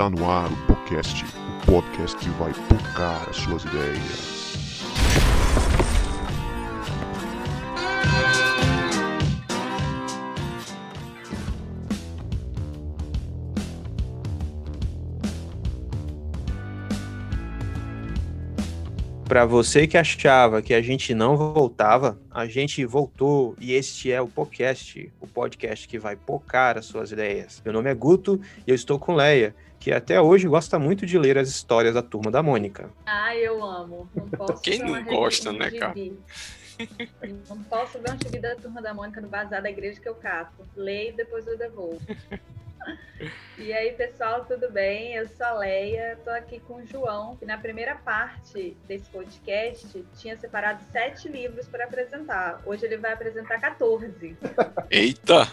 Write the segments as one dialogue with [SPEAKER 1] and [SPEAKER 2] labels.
[SPEAKER 1] Está no ar o podcast, o podcast que vai tocar as suas ideias.
[SPEAKER 2] Para você que achava que a gente não voltava, a gente voltou e este é o podcast, o podcast que vai pocar as suas ideias. Meu nome é Guto e eu estou com Leia, que até hoje gosta muito de ler as histórias da Turma da Mônica.
[SPEAKER 3] Ah, eu amo. Não posso
[SPEAKER 4] Quem não gosta, né, cara?
[SPEAKER 3] Não posso ver um gibi da Turma da Mônica no bazar da igreja que eu cato. Leio e depois eu devolvo. E aí, pessoal, tudo bem? Eu sou a Leia, tô aqui com o João, que na primeira parte desse podcast tinha separado sete livros para apresentar. Hoje ele vai apresentar 14.
[SPEAKER 4] Eita!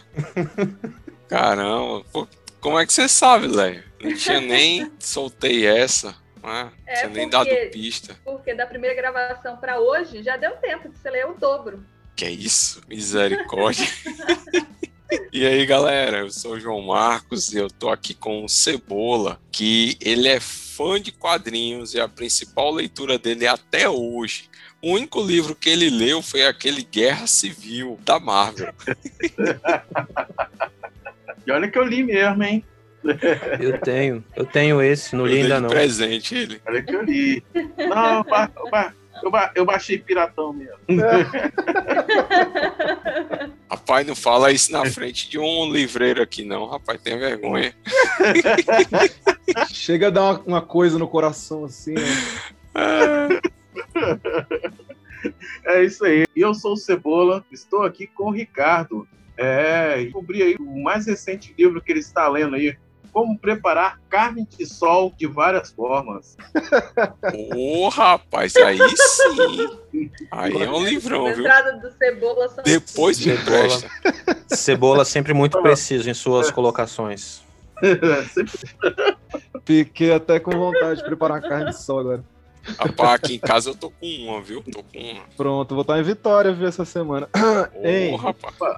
[SPEAKER 4] Caramba, pô, como é que você sabe, Léo? Não tinha nem soltei essa, né?
[SPEAKER 3] É,
[SPEAKER 4] tinha nem
[SPEAKER 3] porque-
[SPEAKER 4] dado pista.
[SPEAKER 3] Porque da primeira gravação para hoje já deu tempo de você ler o dobro.
[SPEAKER 4] Que é isso? Misericórdia. E aí, galera, eu sou o João Marcos e eu tô aqui com o Cebola, que ele é fã de quadrinhos e a principal leitura dele é até hoje. O único livro que ele leu foi aquele Guerra Civil da Marvel.
[SPEAKER 5] E olha que eu li mesmo, hein?
[SPEAKER 2] Eu tenho, eu tenho esse, não
[SPEAKER 4] Eu
[SPEAKER 2] li ainda
[SPEAKER 4] de
[SPEAKER 2] não.
[SPEAKER 4] presente ele.
[SPEAKER 5] Olha que eu li. Não, eu, ba- eu, ba- eu, ba- eu baixei piratão mesmo.
[SPEAKER 4] Rapaz, não fala isso na frente de um livreiro aqui, não. Rapaz, tem vergonha.
[SPEAKER 6] Chega a dar uma, uma coisa no coração assim, né?
[SPEAKER 5] É isso aí. E eu sou o Cebola, estou aqui com o Ricardo. É, descobri aí o mais recente livro que ele está lendo aí. Como preparar carne de sol de várias formas.
[SPEAKER 4] Ô, rapaz, aí sim. Aí é um livrão, viu?
[SPEAKER 3] entrada do Cebola são
[SPEAKER 4] Depois me
[SPEAKER 2] Cebola.
[SPEAKER 4] empresta.
[SPEAKER 2] Cebola sempre muito preciso em suas colocações.
[SPEAKER 5] Sempre
[SPEAKER 6] Fiquei até com vontade de preparar carne de sol agora.
[SPEAKER 4] Rapaz, aqui em casa eu tô com uma, viu? Tô com uma.
[SPEAKER 6] Pronto, vou estar em Vitória viu, essa semana.
[SPEAKER 4] Ô,
[SPEAKER 6] Ei.
[SPEAKER 4] rapaz.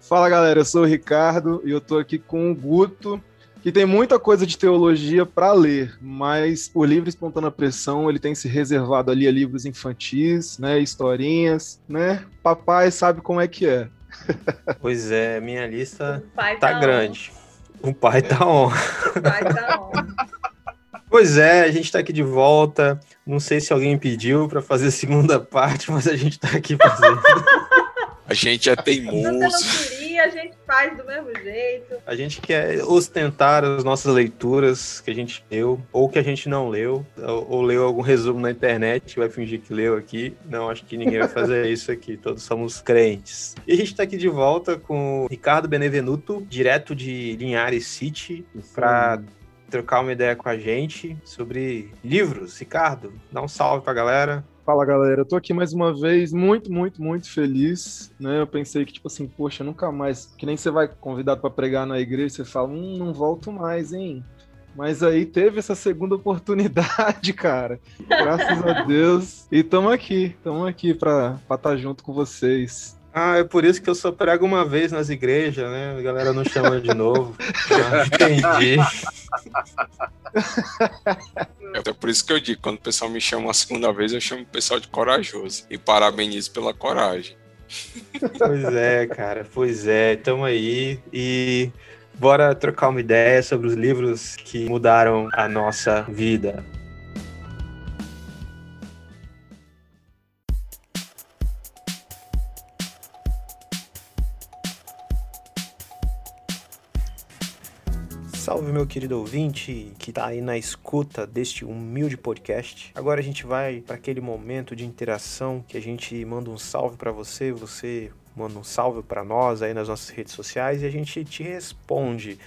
[SPEAKER 6] Fala galera, eu sou o Ricardo e eu tô aqui com o Guto, que tem muita coisa de teologia para ler, mas o livro Espontânea Pressão ele tem se reservado ali a livros infantis, né, historinhas, né? Papai sabe como é que é.
[SPEAKER 2] Pois é, minha lista
[SPEAKER 3] O pai
[SPEAKER 2] tá
[SPEAKER 3] on,
[SPEAKER 2] grande. O pai tá on.
[SPEAKER 3] O pai tá on.
[SPEAKER 2] Pois é, a gente tá aqui de volta. Não sei se alguém pediu para fazer a segunda parte, mas a gente tá aqui fazendo.
[SPEAKER 4] A gente é teimoso.
[SPEAKER 3] não queria, a gente faz do mesmo jeito.
[SPEAKER 2] A gente quer ostentar as nossas leituras que a gente leu, ou que a gente não leu, ou, ou leu algum resumo na internet e vai fingir que leu aqui. Não, acho que ninguém vai fazer isso aqui, todos somos crentes. E a gente tá aqui de volta com o Ricardo Benevenuto, direto de Linhares City, para trocar uma ideia com a gente sobre livros. Ricardo, dá um salve pra galera.
[SPEAKER 6] Fala galera, eu tô aqui mais uma vez, muito, muito, muito feliz, né? Eu pensei que, tipo assim, poxa, nunca mais. Que nem você vai convidado para pregar na igreja, você fala, hum, não volto mais, hein? Mas aí teve essa segunda oportunidade, cara. Graças a Deus. E tamo aqui, tamo aqui pra estar junto com vocês.
[SPEAKER 2] Ah, é por isso que eu só prego uma vez nas igrejas, né? A galera não chama de novo. Ah, entendi.
[SPEAKER 4] É até por isso que eu digo, quando o pessoal me chama uma segunda vez, eu chamo o pessoal de corajoso. E parabenizo pela coragem.
[SPEAKER 2] Pois é, cara, pois é, tamo aí e bora trocar uma ideia sobre os livros que mudaram a nossa vida. Salve, meu querido ouvinte que tá aí na escuta deste humilde podcast. Agora a gente vai para aquele momento de interação que a gente manda um salve para você, você manda um salve para nós aí nas nossas redes sociais e a gente te responde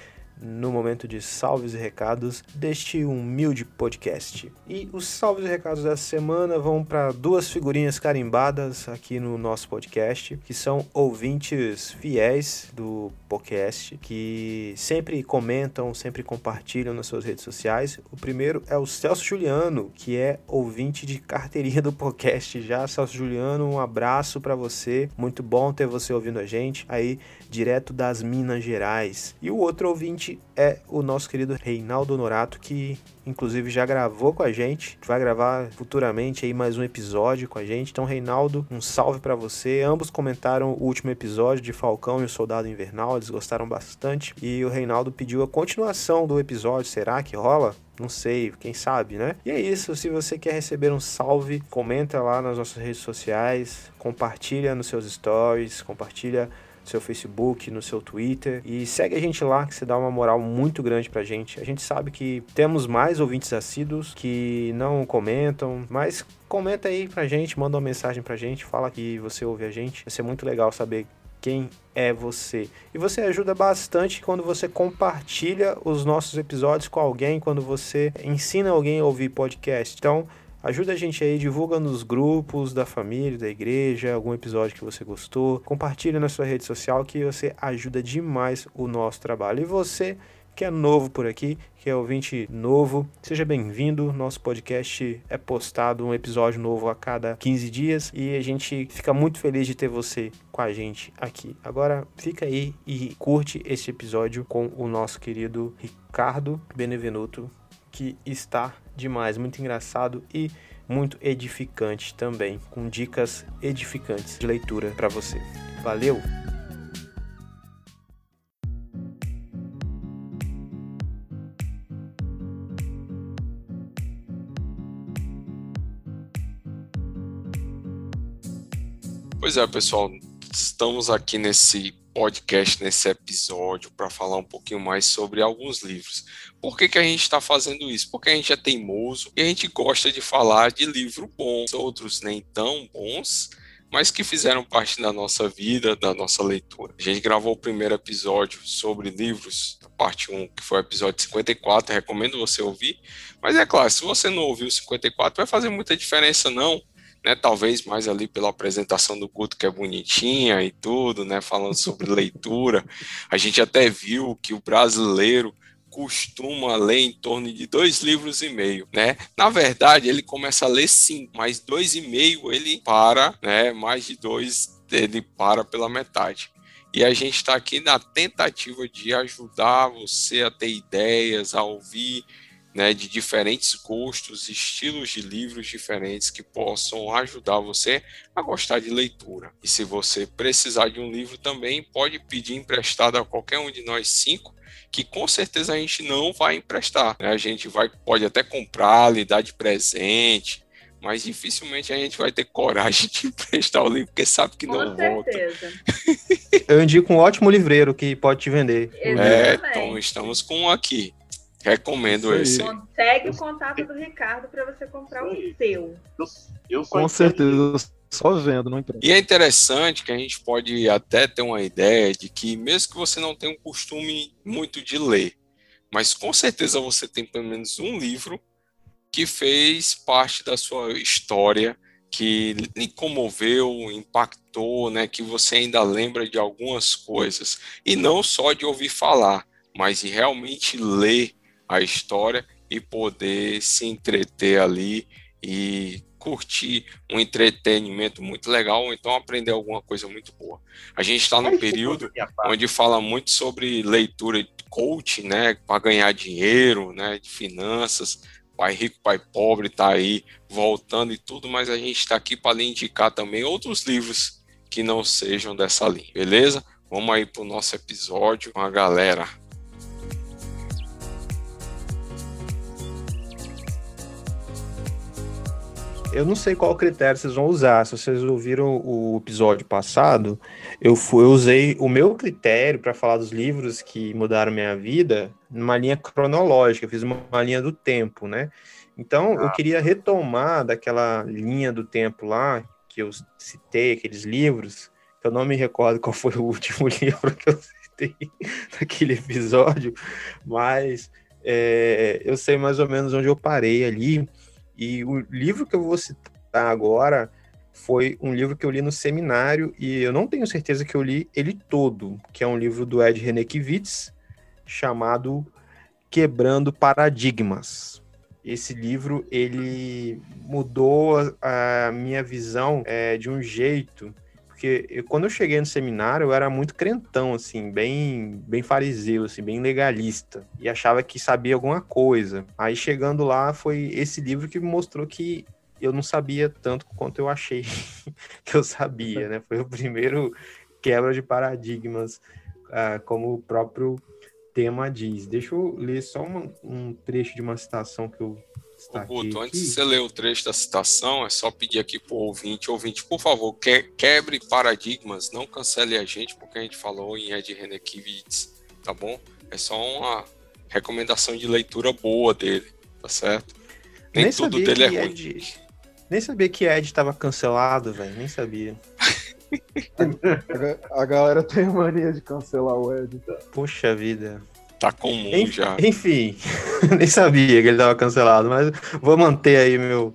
[SPEAKER 2] no momento de salves e recados deste humilde podcast. E os salves e recados dessa semana vão para duas figurinhas carimbadas aqui no nosso podcast, que são ouvintes fiéis do podcast, que sempre comentam, sempre compartilham nas suas redes sociais. O primeiro é o Celso Juliano, que é ouvinte de carteirinha do podcast já. Celso Juliano, um abraço para você. Muito bom ter você ouvindo a gente aí direto das Minas Gerais. E o outro ouvinte gente é o nosso querido Reinaldo Norato, que inclusive já gravou com a gente, vai gravar futuramente aí mais um episódio com a gente. Então, Reinaldo, um salve para você. Ambos comentaram o último episódio de Falcão e o Soldado Invernal, eles gostaram bastante. E o Reinaldo pediu a continuação do episódio. Será que rola? Não sei, quem sabe, né? E é isso. Se você quer receber um salve, comenta lá nas nossas redes sociais, compartilha nos seus stories, compartilha seu Facebook, no seu Twitter e segue a gente lá que você dá uma moral muito grande pra gente. A gente sabe que temos mais ouvintes assíduos que não comentam, mas comenta aí pra gente, manda uma mensagem pra gente, fala que você ouve a gente. Vai ser muito legal saber quem é você. E você ajuda bastante quando você compartilha os nossos episódios com alguém, quando você ensina alguém a ouvir podcast. Então, Ajuda a gente aí, divulga nos grupos da família, da igreja, algum episódio que você gostou. Compartilha na sua rede social que você ajuda demais o nosso trabalho. E você que é novo por aqui, que é ouvinte novo, seja bem-vindo. Nosso podcast é postado um episódio novo a cada 15 dias e a gente fica muito feliz de ter você com a gente aqui. Agora fica aí e curte esse episódio com o nosso querido Ricardo Benevenuto, que está demais, muito engraçado e muito edificante também, com dicas edificantes de leitura para você. Valeu!
[SPEAKER 4] Pois é, pessoal, estamos aqui nesse podcast, nesse episódio, para falar um pouquinho mais sobre alguns livros. Por que, que a gente está fazendo isso? Porque a gente é teimoso e a gente gosta de falar de livro bons, outros nem tão bons, mas que fizeram parte da nossa vida, da nossa leitura. A gente gravou o primeiro episódio sobre livros, parte 1, que foi o episódio 54, recomendo você ouvir. Mas é claro, se você não ouviu o 54, vai fazer muita diferença não né? Talvez mais ali pela apresentação do Guto, que é bonitinha e tudo, né? Falando sobre leitura. A gente até viu que o brasileiro costuma ler em torno de dois livros e meio, né? Na verdade, ele começa a ler cinco, mas dois e meio ele para, né? Mais de dois ele para pela metade. E a gente está aqui na tentativa de ajudar você a ter ideias, a ouvir né, de diferentes gostos, estilos de livros diferentes que possam ajudar você a gostar de leitura. E se você precisar de um livro também, pode pedir emprestado a qualquer um de nós cinco, que com certeza a gente não vai emprestar. Né? A gente vai, pode até comprar, lhe dar de presente, mas dificilmente a gente vai ter coragem de emprestar o livro, porque sabe que
[SPEAKER 3] Com
[SPEAKER 4] não
[SPEAKER 3] certeza.
[SPEAKER 4] volta.
[SPEAKER 2] Eu indico um ótimo livreiro que pode te vender.
[SPEAKER 4] É,
[SPEAKER 3] Exatamente.
[SPEAKER 4] então estamos com um aqui. Recomendo esse.
[SPEAKER 6] aí.
[SPEAKER 3] Consegue o contato do Ricardo para você comprar o seu.
[SPEAKER 5] Eu,
[SPEAKER 6] Com
[SPEAKER 5] entendo-
[SPEAKER 6] certeza, só vendo, não empresta.
[SPEAKER 4] E é interessante que a gente pode até ter uma ideia de que, mesmo que você não tenha um costume muito de ler, mas com certeza você tem pelo menos um livro que fez parte da sua história, que lhe comoveu, impactou, né, que você ainda lembra de algumas coisas. E não só de ouvir falar, mas de realmente ler a história e poder se entreter ali e curtir um entretenimento muito legal, ou então aprender alguma coisa muito boa. A gente está num período onde fala muito sobre leitura de coaching, né, para ganhar dinheiro, né, de finanças. Pai rico, pai pobre tá aí voltando e tudo, mas a gente está aqui para lhe indicar também outros livros que não sejam dessa linha, beleza? Vamos aí para o nosso episódio com a galera.
[SPEAKER 2] Eu não sei qual critério vocês vão usar. Se vocês ouviram o episódio passado, eu, fui, eu usei o meu critério para falar dos livros que mudaram minha vida numa linha cronológica. Eu fiz uma, uma linha do tempo, né? Então, eu queria retomar daquela linha do tempo lá, que eu citei, aqueles livros, que eu não me recordo qual foi o último livro que eu citei naquele episódio, mas é, eu sei mais ou menos onde eu parei ali. E o livro que eu vou citar agora foi um livro que eu li no seminário e eu não tenho certeza que eu li ele todo, que é um livro do Ed Renekiewicz chamado Quebrando Paradigmas. Esse livro ele mudou a, minha visão é, de um jeito, porque eu- quando eu cheguei no seminário, eu era muito crentão, assim, bem, bem fariseu, assim, bem legalista. E achava que sabia alguma coisa. Aí chegando lá, foi esse livro que me mostrou que eu não sabia tanto quanto eu achei que eu sabia, né? Foi o primeiro quebra de paradigmas, ah, como o próprio tema diz. Deixa eu ler só uma- um trecho de uma citação que eu
[SPEAKER 4] Ô,
[SPEAKER 2] destaquei
[SPEAKER 4] Guto, antes de você ler o trecho da citação, é só pedir aqui pro ouvinte, ouvinte, por favor, que- quebre paradigmas, não cancele a gente, porque a gente falou em Ed Renekiewicz, tá bom? É só uma recomendação de leitura boa dele, tá certo? Nem,
[SPEAKER 2] Nem
[SPEAKER 4] tudo dele é ruim.
[SPEAKER 2] Ed- Nem sabia que Ed tava cancelado, velho. Nem sabia.
[SPEAKER 6] A, ga- a galera tem mania de cancelar o Ed.
[SPEAKER 2] Poxa vida.
[SPEAKER 4] Tá comum
[SPEAKER 2] Enf-
[SPEAKER 4] já.
[SPEAKER 2] Enfim, nem sabia que ele tava cancelado, mas vou manter aí meu,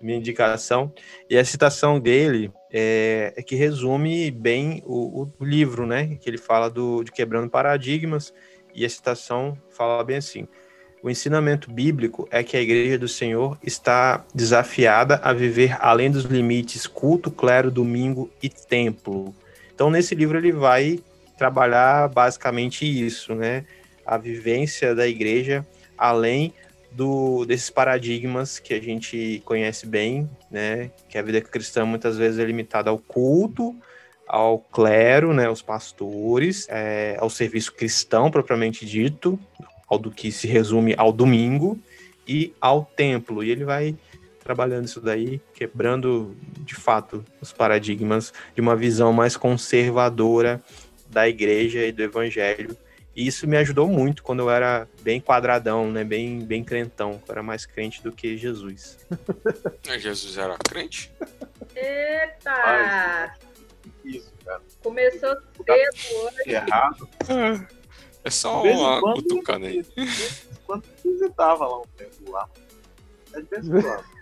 [SPEAKER 2] minha indicação. E a citação dele é, é que resume bem o, o livro, né? Que ele fala do, de quebrando paradigmas. E a citação fala bem assim: o ensinamento bíblico é que a Igreja do Senhor está desafiada a viver além dos limites culto, clero, domingo e templo. Então, nesse livro, ele vai trabalhar basicamente isso, né? A vivência da igreja além do, desses paradigmas que a gente conhece bem, né? Que a vida cristã muitas vezes é limitada ao culto, ao clero, né? Os pastores, é, ao serviço cristão propriamente dito, ao do que se resume ao domingo e ao templo. E ele vai trabalhando isso daí, quebrando de fato os paradigmas de uma visão mais conservadora da igreja e do evangelho. E isso me ajudou muito quando eu era bem quadradão, né? Bem, bem crentão. Eu era mais crente do que Jesus.
[SPEAKER 4] Né, Jesus era crente?
[SPEAKER 3] Eita!
[SPEAKER 5] Isso, cara.
[SPEAKER 3] Começou cedo hoje.
[SPEAKER 5] Errado.
[SPEAKER 4] É só
[SPEAKER 5] vez em
[SPEAKER 4] uma
[SPEAKER 5] quando,
[SPEAKER 4] cutucada aí.
[SPEAKER 5] Quando visitava lá um tempo lá. É de vez em quando.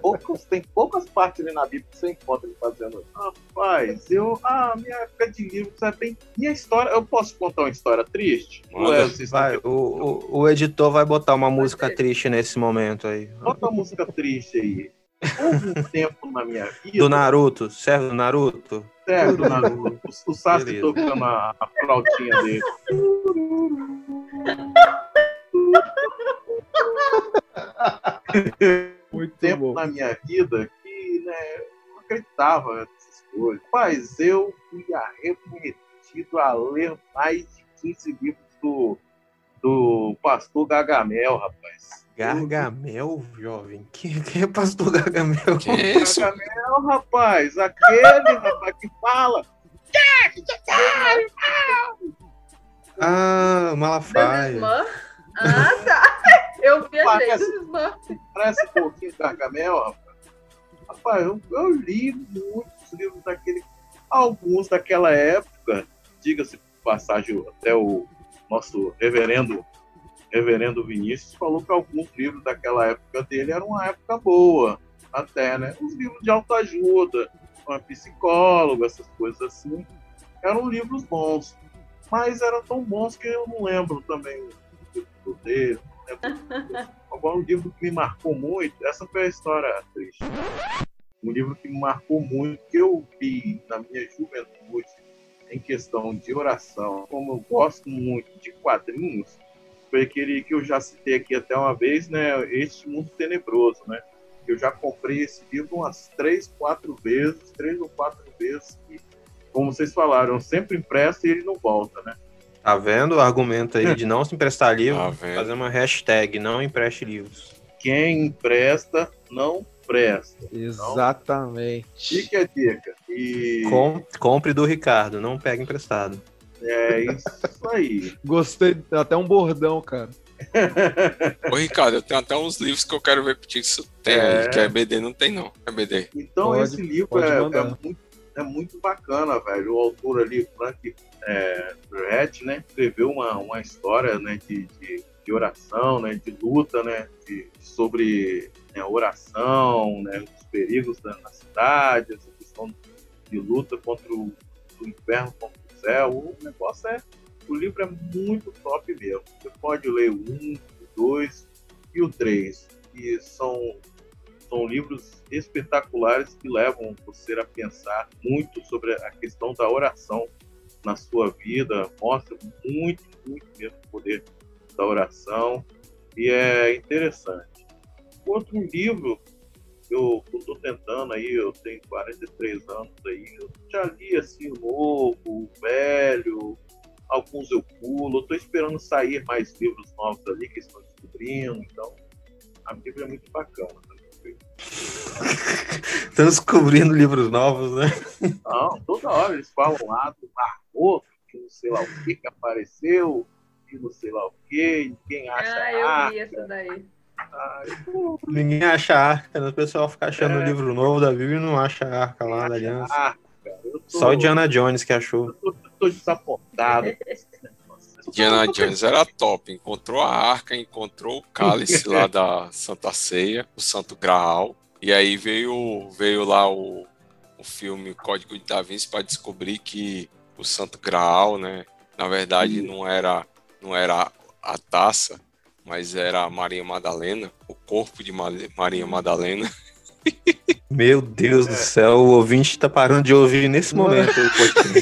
[SPEAKER 5] Poucos, tem poucas partes ali na Bíblia que você encontra ele fazendo. Rapaz, eu. Ah, minha época de livro, sabe bem? Minha história. Eu posso contar uma história triste?
[SPEAKER 4] Manda.
[SPEAKER 5] Ou é, vocês
[SPEAKER 2] Vai, o, o, o editor vai botar uma música triste nesse momento aí.
[SPEAKER 5] Bota uma música triste aí. Houve um tempo na minha vida.
[SPEAKER 2] Do Naruto, serve do Naruto?
[SPEAKER 5] Certo, do Naruto. O, o Sasuke
[SPEAKER 2] Beleza.
[SPEAKER 5] tocando a, a flautinha dele.
[SPEAKER 6] Muito
[SPEAKER 5] tempo
[SPEAKER 6] bom.
[SPEAKER 5] na minha vida que né, eu não acreditava nessas coisas. Mas eu fui arremetido a ler mais de 15 livros do, do pastor Gagamel, rapaz.
[SPEAKER 2] Gargamel, jovem? Quem, quem é pastor Gargamel?
[SPEAKER 4] Que isso?
[SPEAKER 5] Gagamel, rapaz, aquele rapaz que fala.
[SPEAKER 2] Ah, Malafaia.
[SPEAKER 3] Ah, tá. Eu viajei
[SPEAKER 5] Parece-
[SPEAKER 3] dos Smurfs.
[SPEAKER 5] Parece um pouquinho Gargamel, rapaz. Rapaz, eu, eu li muitos livros daquele. Alguns daquela época, diga-se por passagem, até o nosso reverendo, reverendo Vinícius falou que alguns livros daquela época dele eram uma época boa, até, né? Os livros de autoajuda, uma psicóloga, essas coisas assim, eram livros bons. Mas eram tão bons que eu não lembro também o título dele, Agora, um livro que me marcou muito, essa foi a história triste. Um livro que me marcou muito, que eu vi na minha juventude, em questão de oração, como eu gosto muito de quadrinhos, foi aquele que eu já citei aqui até uma vez, né? Este Mundo Tenebroso, né? Eu já comprei esse livro umas três, quatro vezes, três ou quatro vezes, e, como vocês falaram, sempre empresto e ele não volta, né?
[SPEAKER 2] Tá vendo o argumento aí de não se emprestar livro?
[SPEAKER 4] Tá?
[SPEAKER 2] Fazer uma hashtag, não empreste livros.
[SPEAKER 5] Quem empresta, não presta.
[SPEAKER 6] Exatamente.
[SPEAKER 5] Fique a dica. E
[SPEAKER 2] Com- compre do Ricardo, não pegue emprestado.
[SPEAKER 5] é isso aí.
[SPEAKER 6] Gostei, até um bordão, cara.
[SPEAKER 4] Ô, Ricardo, eu tenho até uns livros que eu quero ver contigo se tem
[SPEAKER 5] É.
[SPEAKER 4] aí, que é BD, não tem não. É BD.
[SPEAKER 5] Então
[SPEAKER 6] Pode-
[SPEAKER 5] esse livro é, é muito, é muito bacana, velho. O autor ali, Frank é, Brett, né, escreveu uma, uma história né, de, de, de oração, né, de luta, né, de, sobre né, oração, né, os perigos da, na cidade, essa questão de luta contra o inferno contra o céu. O negócio é. O livro é muito top mesmo. Você pode ler o um, o dois e o três. E são São livros espetaculares que levam você a pensar muito sobre a questão da oração na sua vida. Mostra muito, muito mesmo o poder da oração e é interessante. Outro livro eu estou tentando aí, eu tenho 43 anos aí, eu já li assim novo, velho, alguns eu pulo, estou esperando sair mais livros novos ali que estão descobrindo, então a Bíblia é muito bacana.
[SPEAKER 2] Estão descobrindo livros novos, né?
[SPEAKER 5] Não, toda hora eles falam lá do Barroco, que não sei lá o que, que apareceu, que não sei lá o que, ninguém acha
[SPEAKER 3] Ah, eu
[SPEAKER 5] arca.
[SPEAKER 3] vi essa daí.
[SPEAKER 5] Ai,
[SPEAKER 2] Ninguém acha a arca, né? O pessoal fica achando o
[SPEAKER 5] É.
[SPEAKER 2] livro novo da Bíblia e não acha a arca lá da aliança.
[SPEAKER 5] arca. Tô,
[SPEAKER 2] Só o Diana Jones que achou.
[SPEAKER 5] eu tô, eu tô desapontado.
[SPEAKER 4] Diana Jones era top. Encontrou a arca, encontrou o cálice lá da Santa Ceia, o Santo Graal. E aí veio, veio lá o, o filme Código de Da Vinci para descobrir que o Santo Graal, né? Na verdade, não era, não era a taça, mas era a Maria Madalena, o corpo de Ma- Maria Madalena.
[SPEAKER 2] Meu Deus do céu, o ouvinte tá parando de ouvir nesse momento o.
[SPEAKER 3] Mudando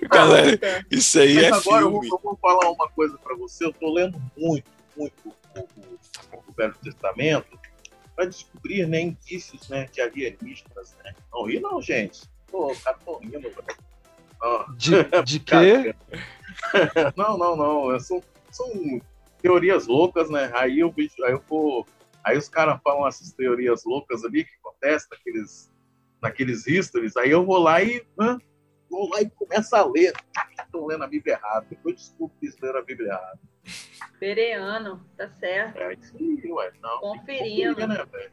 [SPEAKER 3] de
[SPEAKER 4] Galera. Isso aí
[SPEAKER 5] Mas
[SPEAKER 4] é
[SPEAKER 5] agora
[SPEAKER 4] filme.
[SPEAKER 5] eu vou falar uma coisa para você. Eu tô lendo muito, muito o, o- o Velho Testamento para descobrir né, indícios né, de alienígenas. Né? Não ri não, gente. Pô, cara, tô rindo, velho. Ah,
[SPEAKER 6] De, de quê?
[SPEAKER 5] Não, não, não. São, são teorias loucas, né? Aí eu vejo, aí eu vou. Aí os caras falam essas teorias loucas ali que acontecem naqueles, naqueles histories, aí eu vou lá e hã? vou lá e começo a ler. Estou lendo a Bíblia errada. Depois desculpe que ler a Bíblia errada.
[SPEAKER 3] Bereano, tá certo.
[SPEAKER 5] É isso aí, ué. Não, tem que
[SPEAKER 3] Conferindo.
[SPEAKER 5] conferir, né, velho?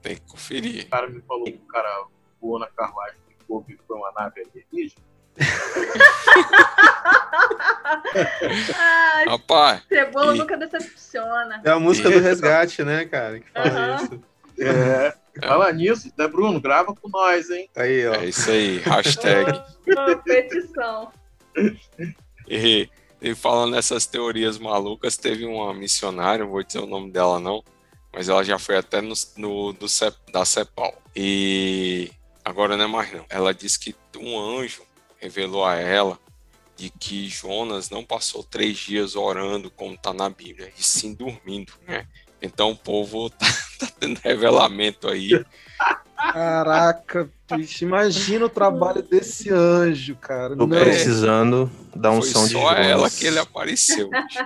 [SPEAKER 4] Tem que conferir.
[SPEAKER 5] O cara me falou que o cara voou na carruagem que houve foi uma nave alienígena.
[SPEAKER 3] Ai,
[SPEAKER 4] Rapaz,
[SPEAKER 3] cebola
[SPEAKER 4] E-
[SPEAKER 3] nunca decepciona.
[SPEAKER 2] É a música do resgate, né, cara? Que fala
[SPEAKER 3] Aham.
[SPEAKER 2] isso.
[SPEAKER 5] É. Fala nisso, né, Bruno? Grava com nós, hein?
[SPEAKER 2] Aí, ó.
[SPEAKER 4] é isso aí. Hashtag.
[SPEAKER 3] Petição.
[SPEAKER 4] E, e falando nessas teorias malucas, teve uma missionária, não vou dizer o nome dela não, mas ela já foi até no, no- do Cep- da CEPAL. E agora não é mais não. Ela disse que um anjo revelou a ela de que Jonas não passou três dias orando como está na Bíblia, e sim dormindo, né? Então o povo tá, tá tendo revelamento aí.
[SPEAKER 6] Caraca, bicho, imagina o trabalho desse anjo, cara.
[SPEAKER 2] Tô
[SPEAKER 6] Não.
[SPEAKER 2] precisando da
[SPEAKER 4] Foi
[SPEAKER 2] unção de
[SPEAKER 4] só
[SPEAKER 2] Jonas.
[SPEAKER 4] ela que ele apareceu. bicho.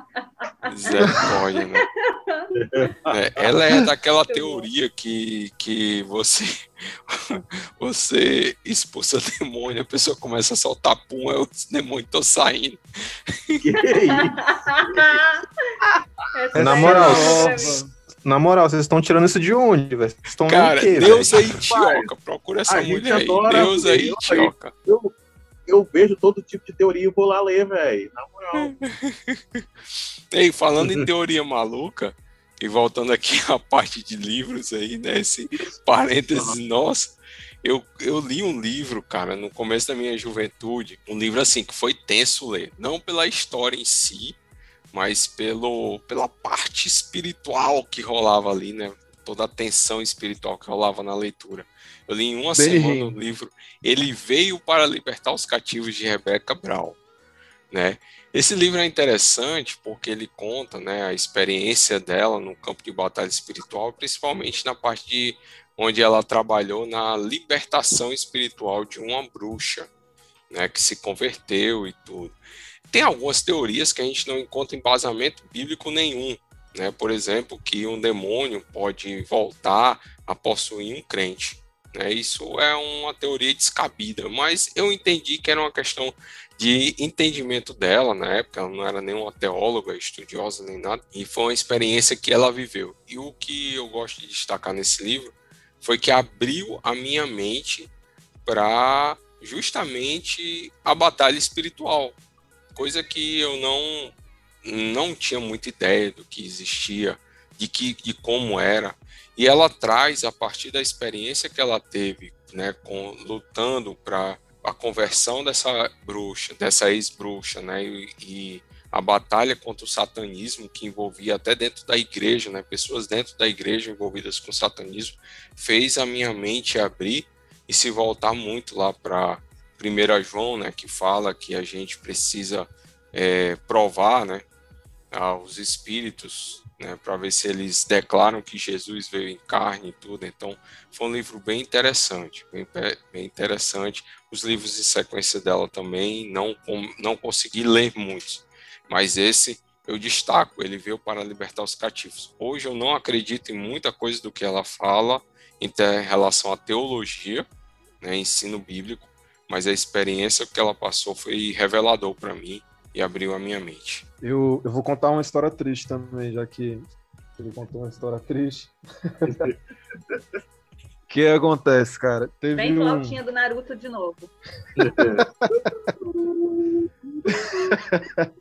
[SPEAKER 4] Misericórdia, né? É, ela é daquela teoria que, que você você expulsa demônio, a pessoa começa a soltar pum, aí os demônios estão saindo.
[SPEAKER 5] Que isso?
[SPEAKER 2] Na moral,
[SPEAKER 3] é.
[SPEAKER 2] Na moral, vocês estão tirando isso de onde, velho? Estão
[SPEAKER 4] Cara,
[SPEAKER 2] quê,
[SPEAKER 4] Deus aí tioca, procura essa
[SPEAKER 5] A
[SPEAKER 4] mulher aí.
[SPEAKER 5] adora
[SPEAKER 4] Deus aí. tioca.
[SPEAKER 5] Eu, eu vejo todo tipo de teoria e vou lá ler, velho. Na moral.
[SPEAKER 4] Ei, falando em teoria maluca, e voltando aqui à parte de livros aí, né? Esse parênteses nosso. Eu, eu li um livro, cara, no começo da minha juventude, um livro assim que foi tenso ler, não pela história em si, mas pelo, pela parte espiritual que rolava ali, né? Toda a tensão espiritual que rolava na leitura. Eu li em uma
[SPEAKER 6] Benny
[SPEAKER 4] semana o livro Ele Veio para Libertar os Cativos de Rebecca Brown, né? Esse livro é interessante porque ele conta né, a experiência dela no campo de batalha espiritual, principalmente na parte de onde ela trabalhou na libertação espiritual de uma bruxa, né, que se converteu e tudo. Tem algumas teorias que a gente não encontra embasamento bíblico nenhum, né? Por exemplo, que um demônio pode voltar a possuir um crente. Né? Isso é uma teoria descabida, mas eu entendi que era uma questão de entendimento dela na época, ela não era nenhuma teóloga, estudiosa nem nada, e foi uma experiência que ela viveu. E o que eu gosto de destacar nesse livro foi que abriu a minha mente para justamente a batalha espiritual, coisa que eu não não tinha muita ideia do que existia, de que de como era. E ela traz a partir da experiência que ela teve, né, com lutando para a conversão dessa bruxa, dessa ex-bruxa, né, e, e a batalha contra o satanismo, que envolvia até dentro da igreja, né, pessoas dentro da igreja envolvidas com satanismo, fez a minha mente abrir e se voltar muito lá para 1 João, né, que fala que a gente precisa é, provar né, aos espíritos né, para ver se eles declaram que Jesus veio em carne e tudo. Então, foi um livro bem interessante, bem, bem interessante. Os livros em sequência dela também, não, não consegui ler muitos, mas esse eu destaco, ele veio para libertar os cativos. Hoje eu não acredito em muita coisa do que ela fala em relação à teologia, né, ensino bíblico, mas a experiência que ela passou foi revelador para mim e abriu a minha mente.
[SPEAKER 6] Eu, eu vou contar uma história triste também, já que ele contou uma história triste. O que acontece, cara?
[SPEAKER 3] Teve Vem um... flautinha do Naruto de novo.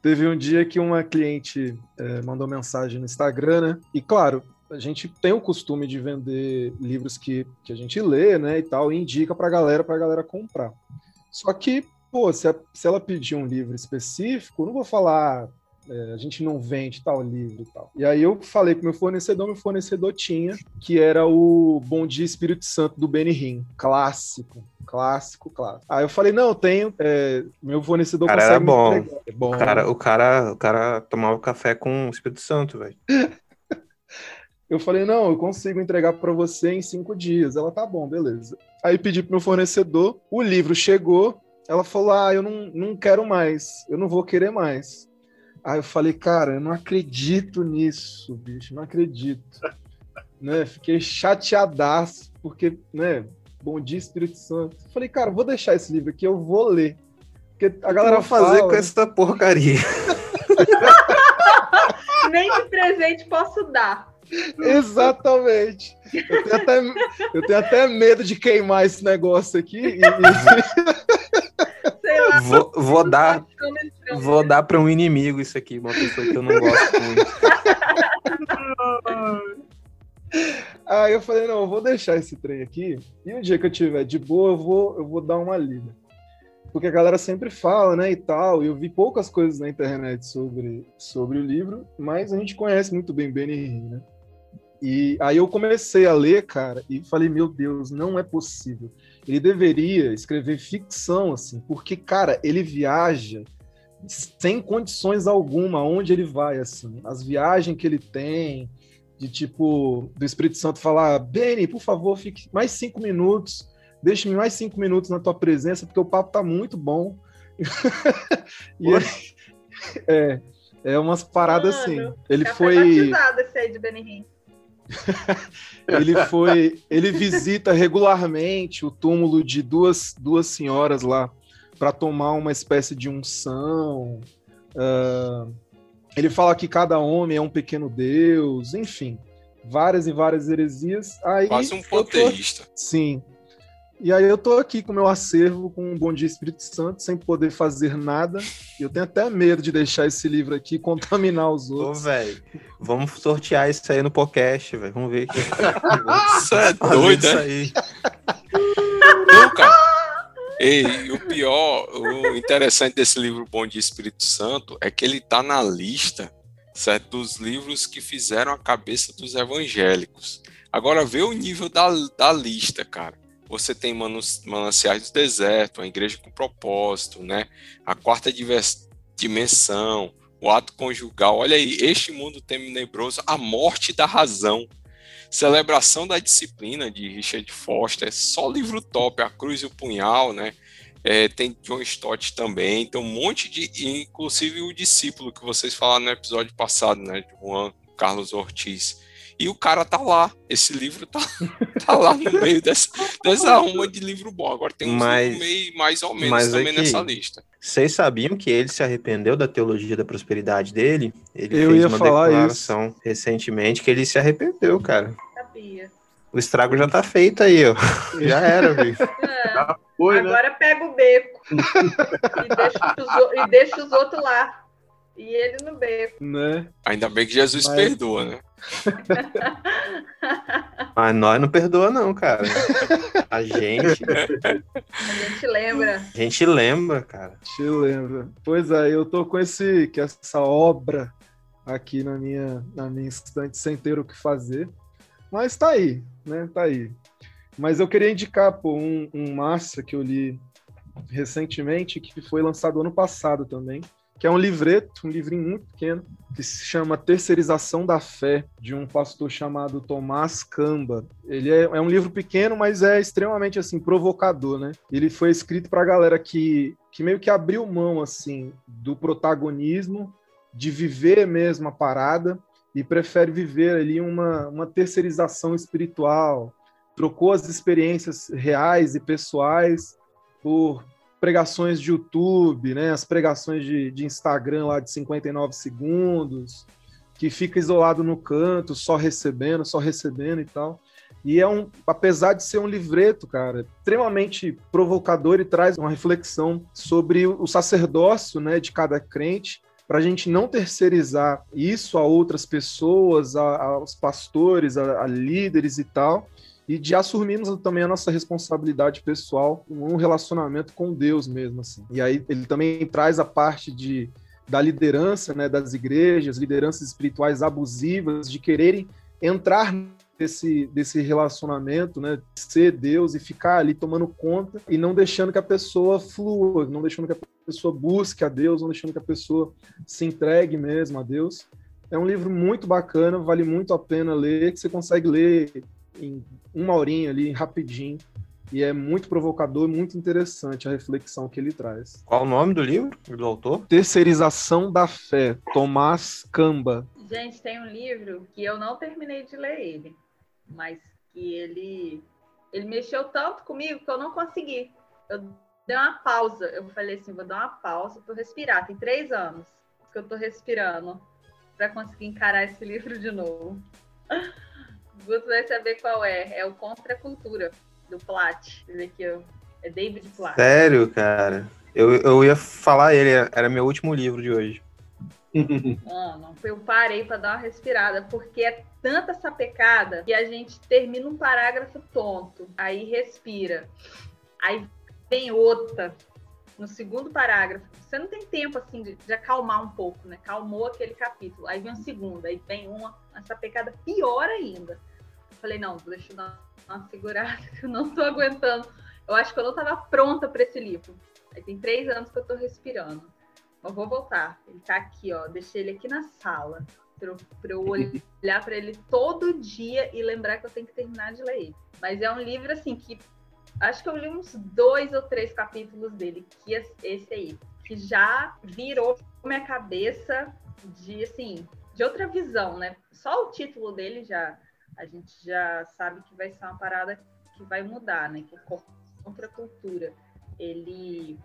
[SPEAKER 6] Teve um dia que uma cliente é, mandou mensagem no Instagram, né? E claro, a gente tem o costume de vender livros que, que a gente lê, né, e tal, e indica pra galera, pra galera comprar. Só que, pô, se, a, se ela pedir um livro específico, não vou falar, é, a gente não vende tal livro e tal. E aí eu falei pro meu fornecedor, meu fornecedor tinha, que era o Bom Dia Espírito Santo do Benny Hinn, clássico, clássico, clássico. Aí eu falei, não, eu tenho, é, meu fornecedor
[SPEAKER 2] cara consegue era bom. É bom. O cara, o cara, o cara tomava café com o Espírito Santo, velho.
[SPEAKER 6] Eu falei, não, eu consigo entregar para você em cinco dias. Ela, tá bom, beleza. Aí pedi pro meu fornecedor, o livro chegou, ela falou, ah, eu não, não quero mais, eu não vou querer mais. Aí eu falei, cara, eu não acredito nisso, bicho, não acredito. né? Fiquei chateadaço, porque, né, bom dia, Espírito Santo. Falei, cara, vou deixar esse livro aqui, eu vou ler. Porque a galera
[SPEAKER 2] vai fazer fala... com essa porcaria.
[SPEAKER 3] Nem de presente posso dar.
[SPEAKER 6] Exatamente. Eu tenho, até, eu tenho até medo de queimar esse negócio aqui. E...
[SPEAKER 2] Lá, vou, vou dar, vou dar para um inimigo isso aqui, uma pessoa que eu não gosto muito.
[SPEAKER 6] Aí eu falei, não, eu vou deixar esse trem aqui. E um dia que eu tiver de boa, eu vou, eu vou dar uma lida. Porque a galera sempre fala, né, e tal. E eu vi poucas coisas na internet sobre, sobre o livro, mas a gente conhece muito bem Benny né? E aí eu comecei a ler, cara, e falei, meu Deus, não é possível. Ele deveria escrever ficção, assim, porque, cara, ele viaja sem condições alguma aonde ele vai, assim. As viagens que ele tem, de tipo, do Espírito Santo falar, Benny, por favor, fique mais cinco minutos, deixe-me mais cinco minutos na tua presença, porque o papo tá muito bom. e ele, é, é umas paradas assim. Mano, assim. Ele foi.
[SPEAKER 3] esse aí de Benny
[SPEAKER 6] ele foi, ele visita regularmente o túmulo de duas, duas senhoras lá para tomar uma espécie de unção. Uh, ele fala que cada homem é um pequeno deus, enfim, várias e várias heresias. Aí
[SPEAKER 4] Quase um panteísta.
[SPEAKER 6] Sim. E aí eu tô aqui com meu acervo com um Bom Dia Espírito Santo, sem poder fazer nada. Eu tenho até medo de deixar esse livro aqui contaminar os outros.
[SPEAKER 2] Ô, velho, vamos sortear isso aí no podcast, velho. Vamos ver.
[SPEAKER 4] Isso é doido, né? aí. Nunca. Ei, o pior, o interessante desse livro Bom Dia Espírito Santo é que ele tá na lista, certo, dos livros que fizeram a cabeça dos evangélicos. Agora vê o nível da, da lista, cara você tem mananciais do deserto, a igreja com propósito, né? A quarta dimensão, o ato conjugal. Olha aí, este mundo tenebroso, a morte da razão. Celebração da disciplina de Richard Foster, só livro top, A Cruz e o Punhal, né? É, tem John Stott também, tem um monte de, inclusive o discípulo que vocês falaram no episódio passado, né? De Juan Carlos Ortiz e o cara tá lá. Esse livro tá, tá lá no meio dessa, dessa uma de livro bom. Agora tem um mas, meio, mais ou menos também aqui, nessa lista.
[SPEAKER 2] Vocês sabiam que ele se arrependeu da teologia da prosperidade dele? Ele Eu fez uma declaração isso. recentemente que ele se arrependeu, cara. Sabia. O estrago já tá feito aí, ó. Já era, bicho.
[SPEAKER 3] É, foi, né? Agora né? pega o beco e, deixa os, e deixa os outros lá. E ele no beco.
[SPEAKER 6] Né?
[SPEAKER 4] Ainda bem que Jesus
[SPEAKER 6] Mas-
[SPEAKER 4] perdoa, né?
[SPEAKER 2] Mas nós não perdoa, não, cara. A gente,
[SPEAKER 3] A gente lembra.
[SPEAKER 2] a gente lembra, cara.
[SPEAKER 6] Te lembra. Pois é, eu tô com esse, que essa obra aqui na minha, na minha estante sem ter o que fazer. Mas tá aí, né? Tá aí. Mas eu queria indicar, pô, um, um massa que eu li recentemente, que foi lançado ano passado também, que é um livreto, um livrinho muito pequeno, que se chama Terceirização da Fé, de um pastor chamado Tomás Camba. Ele é, é um livro pequeno, mas é extremamente, assim, provocador, né? Ele foi escrito pra galera que, que meio que abriu mão, assim, do protagonismo, de viver mesmo a parada, e prefere viver ali uma, uma terceirização espiritual, trocou as experiências reais e pessoais por pregações de YouTube, né? As pregações de, de Instagram lá de 59 segundos, que fica isolado no canto, só recebendo, só recebendo e tal. E é um, apesar de ser um livreto, cara, extremamente provocador e traz uma reflexão sobre o sacerdócio, né, de cada crente, para a gente não terceirizar isso a outras pessoas, a- aos pastores, a, a líderes e tal, e de assumirmos também a nossa responsabilidade pessoal num relacionamento com Deus mesmo, assim. E aí ele também traz a parte de da liderança, né, das igrejas, lideranças espirituais abusivas, de quererem entrar desse, desse relacionamento, né, ser Deus e ficar ali tomando conta e não deixando que a pessoa flua, não deixando que a pessoa busque a Deus, não deixando que a pessoa se entregue mesmo a Deus. É um livro muito bacana, vale muito a pena ler, que você consegue ler em uma horinha ali, rapidinho. E é muito provocador, muito interessante a reflexão que ele traz.
[SPEAKER 2] Qual o nome do livro, do autor?
[SPEAKER 6] Terceirização da Fé, Tomás Camba.
[SPEAKER 3] Gente, tem um livro que eu não terminei de ler ele, mas que ele ele mexeu tanto comigo que eu não consegui. Eu dei uma pausa. Eu falei assim, vou dar uma pausa para respirar. Tem três anos que eu tô respirando para conseguir encarar esse livro de novo. Você vai saber qual é. É o Contra a Cultura, do Platt. Esse aqui ó, é David Platt.
[SPEAKER 2] Sério, cara. Eu, eu ia falar ele, era meu último livro de hoje.
[SPEAKER 3] Mano, eu parei pra dar uma respirada, porque é tanta essa pecada que a gente termina um parágrafo tonto, aí respira, aí vem outra no segundo parágrafo. Você não tem tempo assim de, de acalmar um pouco, né? Calmou aquele capítulo, aí vem o segundo, aí vem uma, essa pecada pior ainda. Falei, não, deixa eu dar uma segurada, que eu não tô aguentando. Eu acho que eu não tava pronta para esse livro. Aí tem três anos que eu tô respirando. Eu vou voltar. Ele tá aqui, ó. Deixei ele aqui na sala. Pra eu, olhar pra ele todo dia e lembrar que eu tenho que terminar de ler ele. Mas é um livro, assim, que acho que eu li uns dois ou três capítulos dele, que é esse aí, que já virou minha cabeça de, assim, de outra visão, né? Só o título dele já, a gente já sabe que vai ser uma parada que vai mudar, né? Que contra a cultura. Ele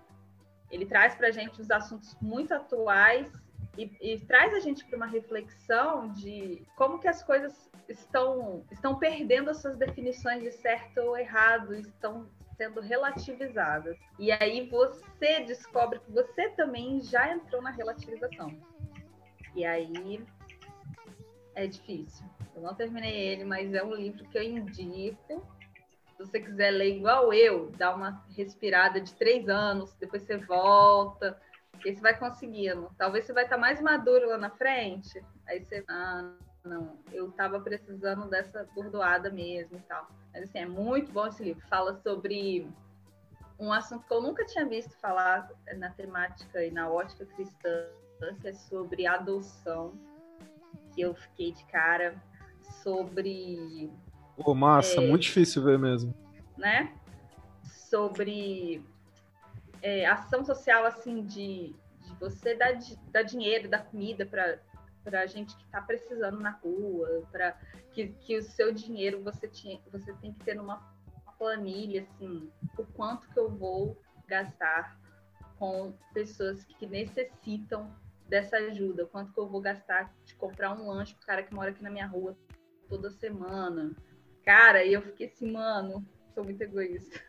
[SPEAKER 3] ele traz para a gente os assuntos muito atuais e, e traz a gente para uma reflexão de como que as coisas estão, estão perdendo as suas definições de certo ou errado, estão sendo relativizadas. E aí você descobre que você também já entrou na relativização. E aí é difícil. Eu não terminei ele, mas é um livro que eu indico se você quiser ler igual eu, dá uma respirada de três anos, depois você volta, porque você vai conseguindo. Talvez você vai estar mais maduro lá na frente, aí você, ah, não, eu estava precisando dessa bordoada mesmo e tal. Mas assim, é muito bom esse livro. Fala sobre um assunto que eu nunca tinha visto falar na temática e na ótica cristã, que é sobre adoção, que eu fiquei de cara, sobre
[SPEAKER 6] Pô, massa,
[SPEAKER 3] É.
[SPEAKER 6] muito difícil ver mesmo.
[SPEAKER 3] né? Sobre é, ação social, assim, de, de você dar, dar dinheiro, dar comida para para gente que está precisando na rua, para que, que o seu dinheiro você, tinha, você tem que ter numa planilha, assim, o quanto que eu vou gastar com pessoas que necessitam dessa ajuda, o quanto que eu vou gastar de comprar um lanche pro cara que mora aqui na minha rua toda semana. Cara, e eu fiquei assim, mano, sou muito egoísta.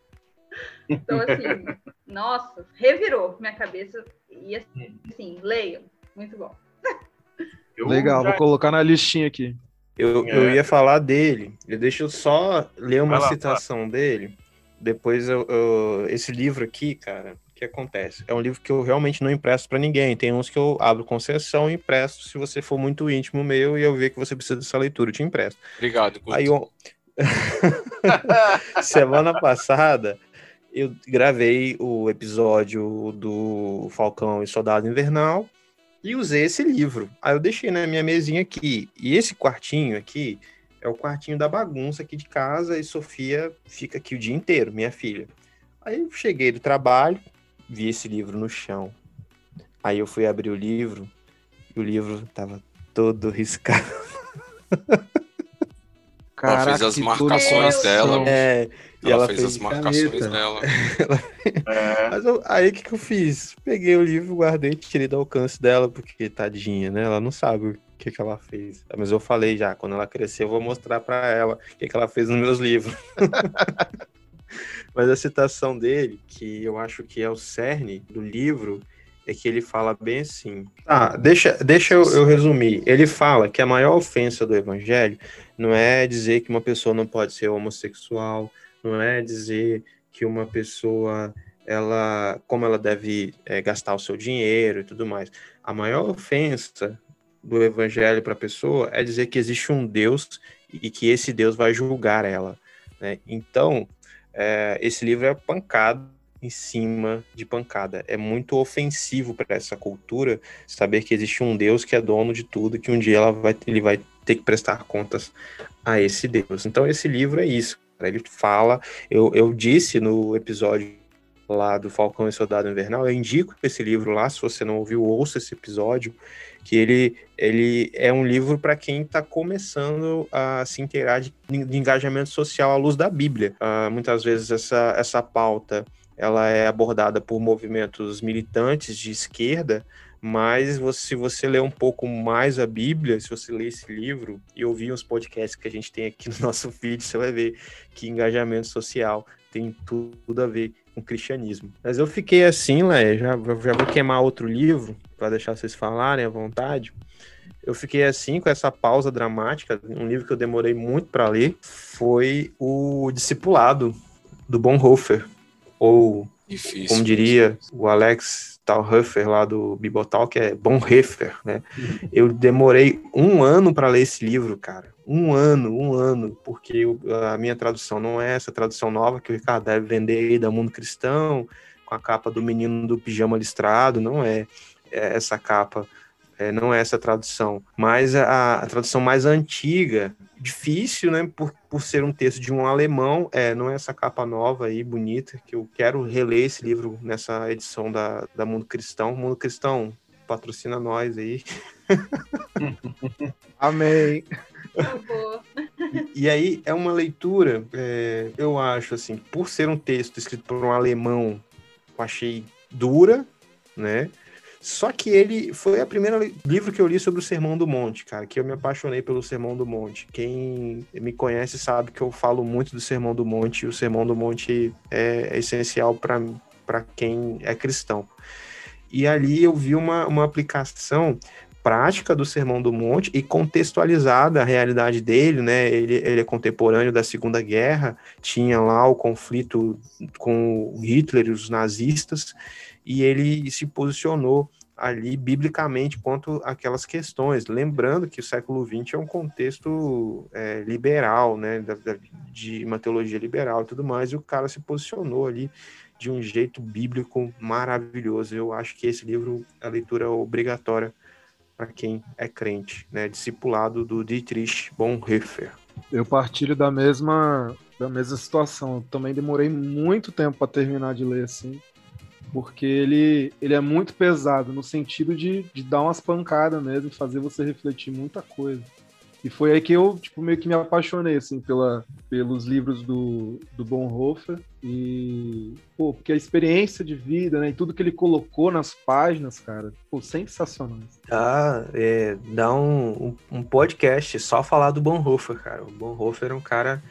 [SPEAKER 3] Então, assim, nossa, revirou minha cabeça. E assim, leiam, Muito bom.
[SPEAKER 5] Eu
[SPEAKER 6] Legal,
[SPEAKER 5] já-
[SPEAKER 6] vou colocar na listinha aqui.
[SPEAKER 2] Eu,
[SPEAKER 5] É.
[SPEAKER 2] eu ia falar dele. Deixa eu só ler uma
[SPEAKER 5] lá,
[SPEAKER 2] citação dele. Depois eu, eu- esse livro aqui, cara, que acontece? É um livro que eu realmente não empresto pra ninguém. Tem uns que eu abro concessão e empresto se você for muito íntimo meu e eu ver que você precisa dessa leitura, eu te empresto.
[SPEAKER 4] Obrigado, Guto.
[SPEAKER 2] Aí eu... semana passada eu gravei o episódio do Falcão e Soldado Invernal e usei esse livro. Aí eu deixei na minha mesinha aqui. E esse quartinho aqui é o quartinho da bagunça aqui de casa e Sofia fica aqui o dia inteiro, minha filha. Aí eu cheguei do trabalho, vi esse livro no chão. Aí eu fui abrir o livro e o livro tava todo riscado.
[SPEAKER 4] Ela fez as marcações dela.
[SPEAKER 2] É, e
[SPEAKER 4] ela,
[SPEAKER 2] ela
[SPEAKER 4] fez,
[SPEAKER 2] fez
[SPEAKER 4] as marcações
[SPEAKER 6] caneta.
[SPEAKER 4] dela.
[SPEAKER 5] É,
[SPEAKER 2] Mas eu- aí o que, que eu fiz? Peguei o livro, guardei, tirei do alcance dela, porque tadinha, né? Ela não sabe o que, que ela fez. Mas eu falei já, quando ela crescer, eu vou mostrar pra ela o que, que ela fez nos meus livros. Mas a citação dele, que eu acho que é o cerne do livro, é que ele fala bem assim. Ah, deixa, deixa eu, eu resumir. Ele fala que a maior ofensa do evangelho não é dizer que uma pessoa não pode ser homossexual, não é dizer que uma pessoa ela como ela deve é, gastar o seu dinheiro e tudo mais. A maior ofensa do evangelho para a pessoa é dizer que existe um Deus e que esse Deus vai julgar ela. né? Então, é, esse livro é pancada em cima de pancada. É muito ofensivo para essa cultura saber que existe um Deus que é dono de tudo, que um dia ela vai, ele vai ter que prestar contas a esse Deus. Então, esse livro é isso. Ele fala, eu, eu disse no episódio lá do Falcão e Soldado Invernal, eu indico esse livro lá, se você não ouviu, ouça esse episódio, que ele, ele é um livro para quem está começando a se inteirar de, de engajamento social à luz da Bíblia. Ah, muitas vezes essa, essa pauta ela é abordada por movimentos militantes de esquerda, mas você, se você ler um pouco mais a Bíblia, se você ler esse livro e ouvir os podcasts que a gente tem aqui no nosso feed, você vai ver que engajamento social tem tudo a ver com cristianismo. Mas eu fiquei assim, Lé, já, já vou queimar outro livro para deixar vocês falarem à vontade. Eu fiquei assim com essa pausa dramática. Um livro que eu demorei muito para ler foi o Discipulado do Bonhoeffer, ou
[SPEAKER 4] Difícil.
[SPEAKER 2] como diria o Alex Talhofer lá do Bibotal, que é Bonhoeffer, né? Eu demorei um ano para ler esse livro, cara. Um ano, um ano, porque a minha tradução não é essa tradução nova que o Ricardo deve vender aí da Mundo Cristão, com a capa do menino do pijama listrado, não é, é essa capa, é, não é essa tradução. Mas a, a tradução mais antiga, difícil, né, por, por ser um texto de um alemão, é, não é essa capa nova aí, bonita, que eu quero reler esse livro nessa edição da, da Mundo Cristão. Mundo Cristão, patrocina nós aí.
[SPEAKER 6] Amém.
[SPEAKER 2] E aí é uma leitura, é, eu acho assim, por ser um texto escrito por um alemão, eu achei dura, né? Só que ele foi a primeira livro que eu li sobre o Sermão do Monte, cara, que eu me apaixonei pelo Sermão do Monte. Quem me conhece sabe que eu falo muito do Sermão do Monte, e o Sermão do Monte é, essencial para para quem é cristão. E ali eu vi uma, uma aplicação prática do Sermão do Monte e contextualizada a realidade dele, né? Ele, ele é contemporâneo da Segunda Guerra, tinha lá o conflito com Hitler e os nazistas, e ele se posicionou ali biblicamente quanto aquelas questões, lembrando que o século XX é um contexto é, liberal, né, da- da- de uma teologia liberal e tudo mais, e o cara se posicionou ali de um jeito bíblico maravilhoso. Eu acho que esse livro, a leitura é obrigatória para quem é crente, né? Discipulado do Dietrich Bonhoeffer.
[SPEAKER 6] Eu partilho da mesma, da mesma situação. Eu também demorei muito tempo para terminar de ler assim, porque ele, ele é muito pesado no sentido de, de dar umas pancadas mesmo, fazer você refletir muita coisa. E foi aí que eu tipo, meio que me apaixonei assim, pela, pelos livros do, do Bonhoeffer. E, pô, porque a experiência de vida, né, e tudo que ele colocou nas páginas, cara, pô, sensacional.
[SPEAKER 2] Ah, é, dá um, um, um podcast só falar do Bonhoeffer, cara. O Bonhoeffer é um cara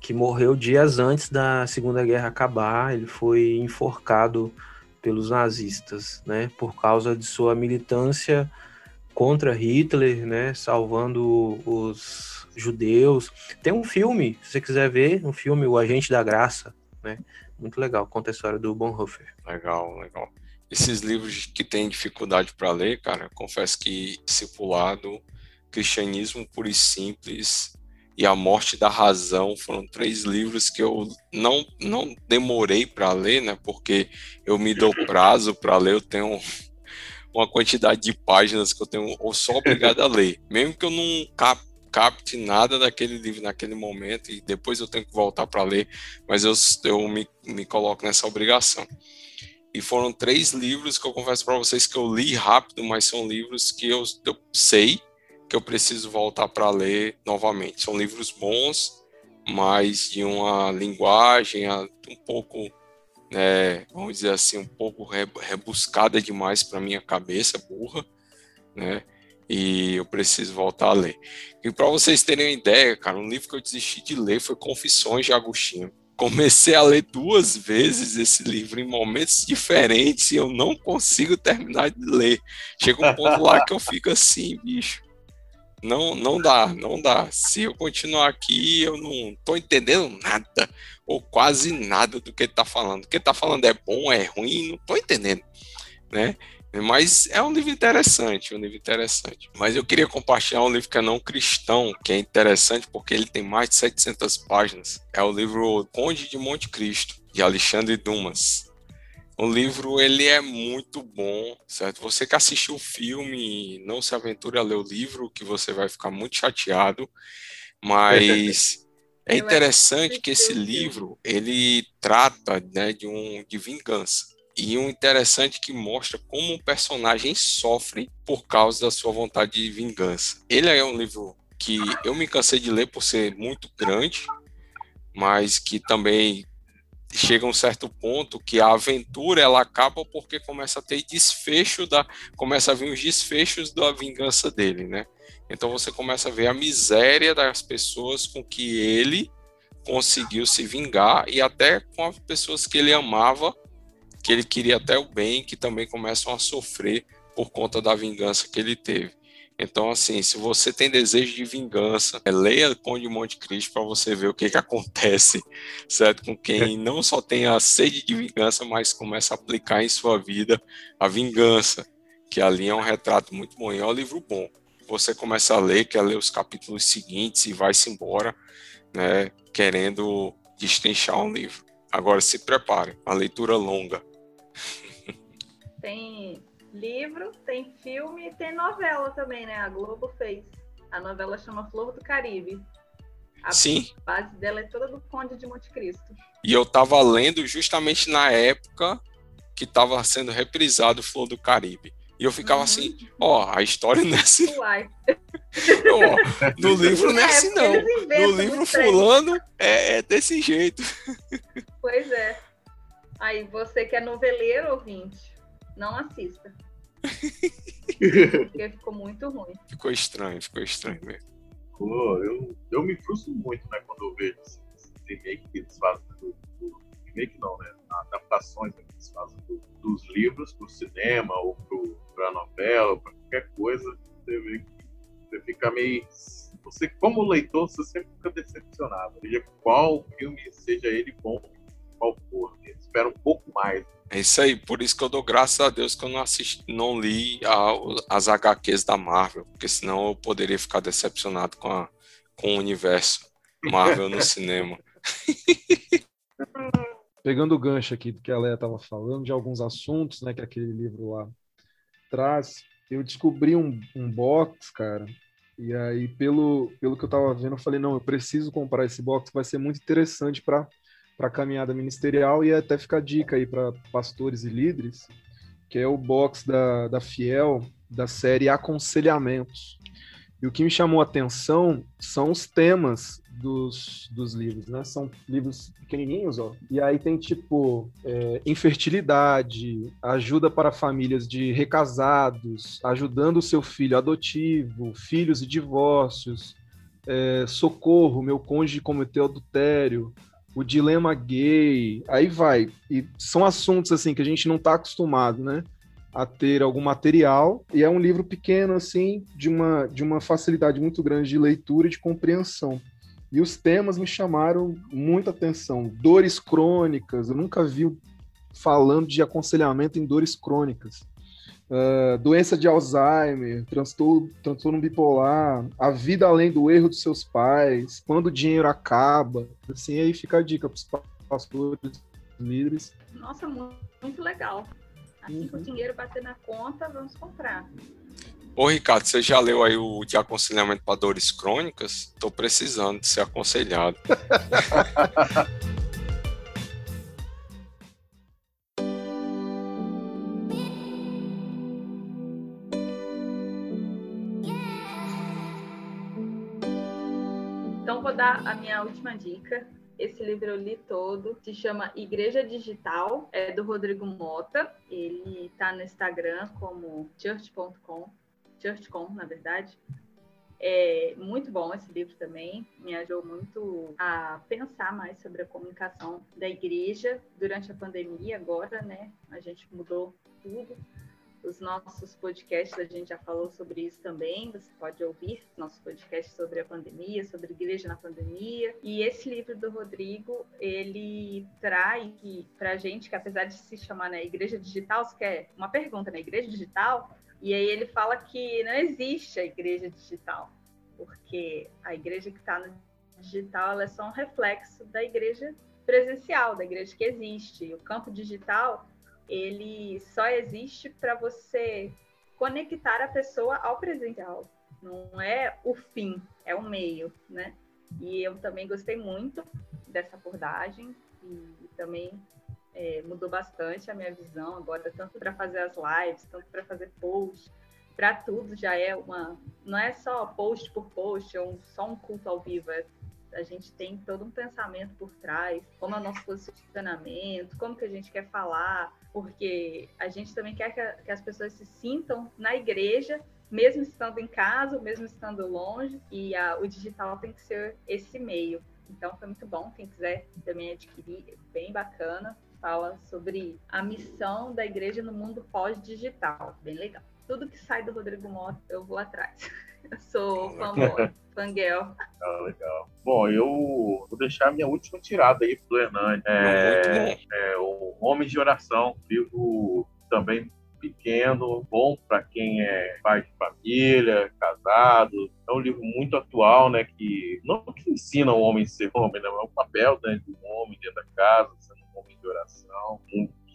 [SPEAKER 2] que morreu dias antes da Segunda Guerra acabar. Ele foi enforcado pelos nazistas, né? Por causa de sua militância contra Hitler, né? Salvando os judeus. Tem um filme, se você quiser ver, um filme, O Agente da Graça, né? Muito legal, conta a história do Bonhoeffer.
[SPEAKER 4] Legal, legal. Esses livros que tem dificuldade para ler, cara, confesso que Discipulado, Cristianismo Puro e Simples e A Morte da Razão foram três livros que eu não, não demorei para ler, né? Porque eu me dou prazo para ler, eu tenho uma quantidade de páginas que eu tenho, ou sou obrigado a ler. Mesmo que eu não cap, capte nada daquele livro naquele momento e depois eu tenho que voltar para ler, mas eu, eu me, me coloco nessa obrigação. E foram três livros que eu confesso para vocês que eu li rápido, mas são livros que eu, eu sei que eu preciso voltar para ler novamente. São livros bons, mas de uma linguagem um pouco, né, vamos dizer assim, um pouco rebuscada demais para minha cabeça, burra, né? E eu preciso voltar a ler. E para vocês terem uma ideia, cara, um livro que eu desisti de ler foi Confissões de Agostinho comecei a ler duas vezes esse livro em momentos diferentes e eu não consigo terminar de ler. Chega um ponto lá que eu fico assim, bicho. Não, não dá, não dá. Se eu continuar aqui, eu não tô entendendo nada, ou quase nada do que ele tá falando. O que ele tá falando é bom, é ruim, não tô entendendo, né? Mas é um livro interessante, um livro interessante. Mas eu queria compartilhar um livro que é não cristão, que é interessante porque ele tem mais de 700 páginas. É o livro Conde de Monte Cristo, de Alexandre Dumas. O livro ele é muito bom, certo? Você que assistiu o filme, não se aventure a ler o livro, que você vai ficar muito chateado. Mas é interessante que esse livro ele trata né, de um de vingança. E um interessante que mostra como o personagem sofre por causa da sua vontade de vingança. Ele é um livro que eu me cansei de ler por ser muito grande, mas que também chega um certo ponto que a aventura ela acaba porque começa a ter desfecho da começa a vir os desfechos da vingança dele, né? Então você começa a ver a miséria das pessoas com que ele conseguiu se vingar e até com as pessoas que ele amava que ele queria até o bem, que também começam a sofrer por conta da vingança que ele teve. Então, assim, se você tem desejo de vingança, é, leia Conde Monte Cristo para você ver o que, que acontece, certo? Com quem não só tem a sede de vingança, mas começa a aplicar em sua vida a vingança, que ali é um retrato muito bom. E é um livro bom. Você começa a ler, quer ler os capítulos seguintes e vai-se embora, né, querendo destrinchar um livro. Agora se prepare, uma leitura longa.
[SPEAKER 3] Tem livro, tem filme e tem novela também, né? A Globo fez. A novela chama Flor do Caribe. A
[SPEAKER 4] Sim.
[SPEAKER 3] base dela é toda do Conde de Monte Cristo.
[SPEAKER 4] E eu tava lendo justamente na época que estava sendo reprisado Flor do Caribe. E eu ficava uhum. assim, ó, a história não é assim. ó, no livro não é, é assim, não. No livro fulano é, é desse jeito.
[SPEAKER 3] Pois é. Aí você que é noveleiro, ouvinte, não assista. Porque ficou muito ruim.
[SPEAKER 4] Ficou estranho, ficou estranho mesmo.
[SPEAKER 5] Pô, eu, eu me frustro muito, né, quando eu vejo esses, remake que eles fazem do, do, remake não, né? Adaptações que eles fazem do, dos livros pro cinema ou pro, pra novela, ou pra qualquer coisa, você vê que você fica meio. Você, como leitor, você sempre fica decepcionado. Seja qual filme, seja ele bom, qual for. Espera um pouco mais
[SPEAKER 4] é isso aí, por isso que eu dou graças a Deus que eu não assisti, não li a, as HQs da Marvel, porque senão eu poderia ficar decepcionado com, a, com o universo Marvel no cinema.
[SPEAKER 6] Pegando o gancho aqui do que a Leia estava falando, de alguns assuntos, né, que aquele livro lá traz, eu descobri um, um box, cara, e aí pelo, pelo que eu estava vendo, eu falei, não, eu preciso comprar esse box, vai ser muito interessante para para a caminhada ministerial e até ficar dica aí para pastores e líderes, que é o box da, da Fiel, da série Aconselhamentos. E o que me chamou a atenção são os temas dos, dos livros, né? São livros pequenininhos, ó. E aí tem tipo é, infertilidade, ajuda para famílias de recasados, ajudando o seu filho adotivo, filhos e divórcios, é, socorro, meu cônjuge cometeu adultério, o dilema gay, aí vai. E são assuntos assim que a gente não está acostumado, né? A ter algum material, e é um livro pequeno, assim, de uma, de uma facilidade muito grande de leitura e de compreensão. E os temas me chamaram muita atenção. Dores crônicas, eu nunca vi falando de aconselhamento em dores crônicas. Uh, doença de Alzheimer, transtorno, transtorno bipolar, a vida além do erro dos seus pais, quando o dinheiro acaba. Assim, aí fica a dica para os pastores, líderes.
[SPEAKER 3] Nossa, muito, muito legal. Assim uhum. que o dinheiro bater na conta, vamos comprar.
[SPEAKER 4] Ô, Ricardo, você já leu aí o de aconselhamento para dores crônicas? Estou precisando de ser aconselhado.
[SPEAKER 3] dar a minha última dica. Esse livro eu li todo, se chama Igreja Digital, é do Rodrigo Mota. Ele está no Instagram como church.com Churchcom, na verdade. É muito bom esse livro também, me ajudou muito a pensar mais sobre a comunicação da igreja durante a pandemia agora, né? A gente mudou tudo. Os nossos podcasts, a gente já falou sobre isso também. Você pode ouvir nossos podcasts sobre a pandemia, sobre igreja na pandemia. E esse livro do Rodrigo, ele traz para a gente que, apesar de se chamar né, Igreja Digital, você quer uma pergunta, né? Igreja Digital e aí ele fala que não existe a igreja digital, porque a igreja que está no digital é só um reflexo da igreja presencial, da igreja que existe. O campo digital ele só existe para você conectar a pessoa ao presencial. Não é o fim, é o meio, né? E eu também gostei muito dessa abordagem e também é, mudou bastante a minha visão agora, tanto para fazer as lives, tanto para fazer post, para tudo já é uma. Não é só post por post, é um, só um culto ao vivo, é, a gente tem todo um pensamento por trás, como é o nosso posicionamento, como que a gente quer falar, porque a gente também quer que, que as pessoas se sintam na igreja mesmo estando em casa, mesmo estando longe, e a, o digital tem que ser esse meio. Então foi muito bom, quem quiser também adquirir, bem bacana fala sobre a missão da igreja no mundo pós-digital. Bem legal. Tudo que sai do Rodrigo Mota, eu vou atrás. Eu sou fanboy, fangirl.
[SPEAKER 5] Legal, legal. Bom, eu vou deixar a minha última tirada aí pro Hernani. É, é, o Homem de Oração, livro também pequeno, bom para quem é pai de família, casado. É um livro muito atual, né? Que não que ensina o homem a ser homem, né, é o papel né, do homem dentro da casa, homem de oração,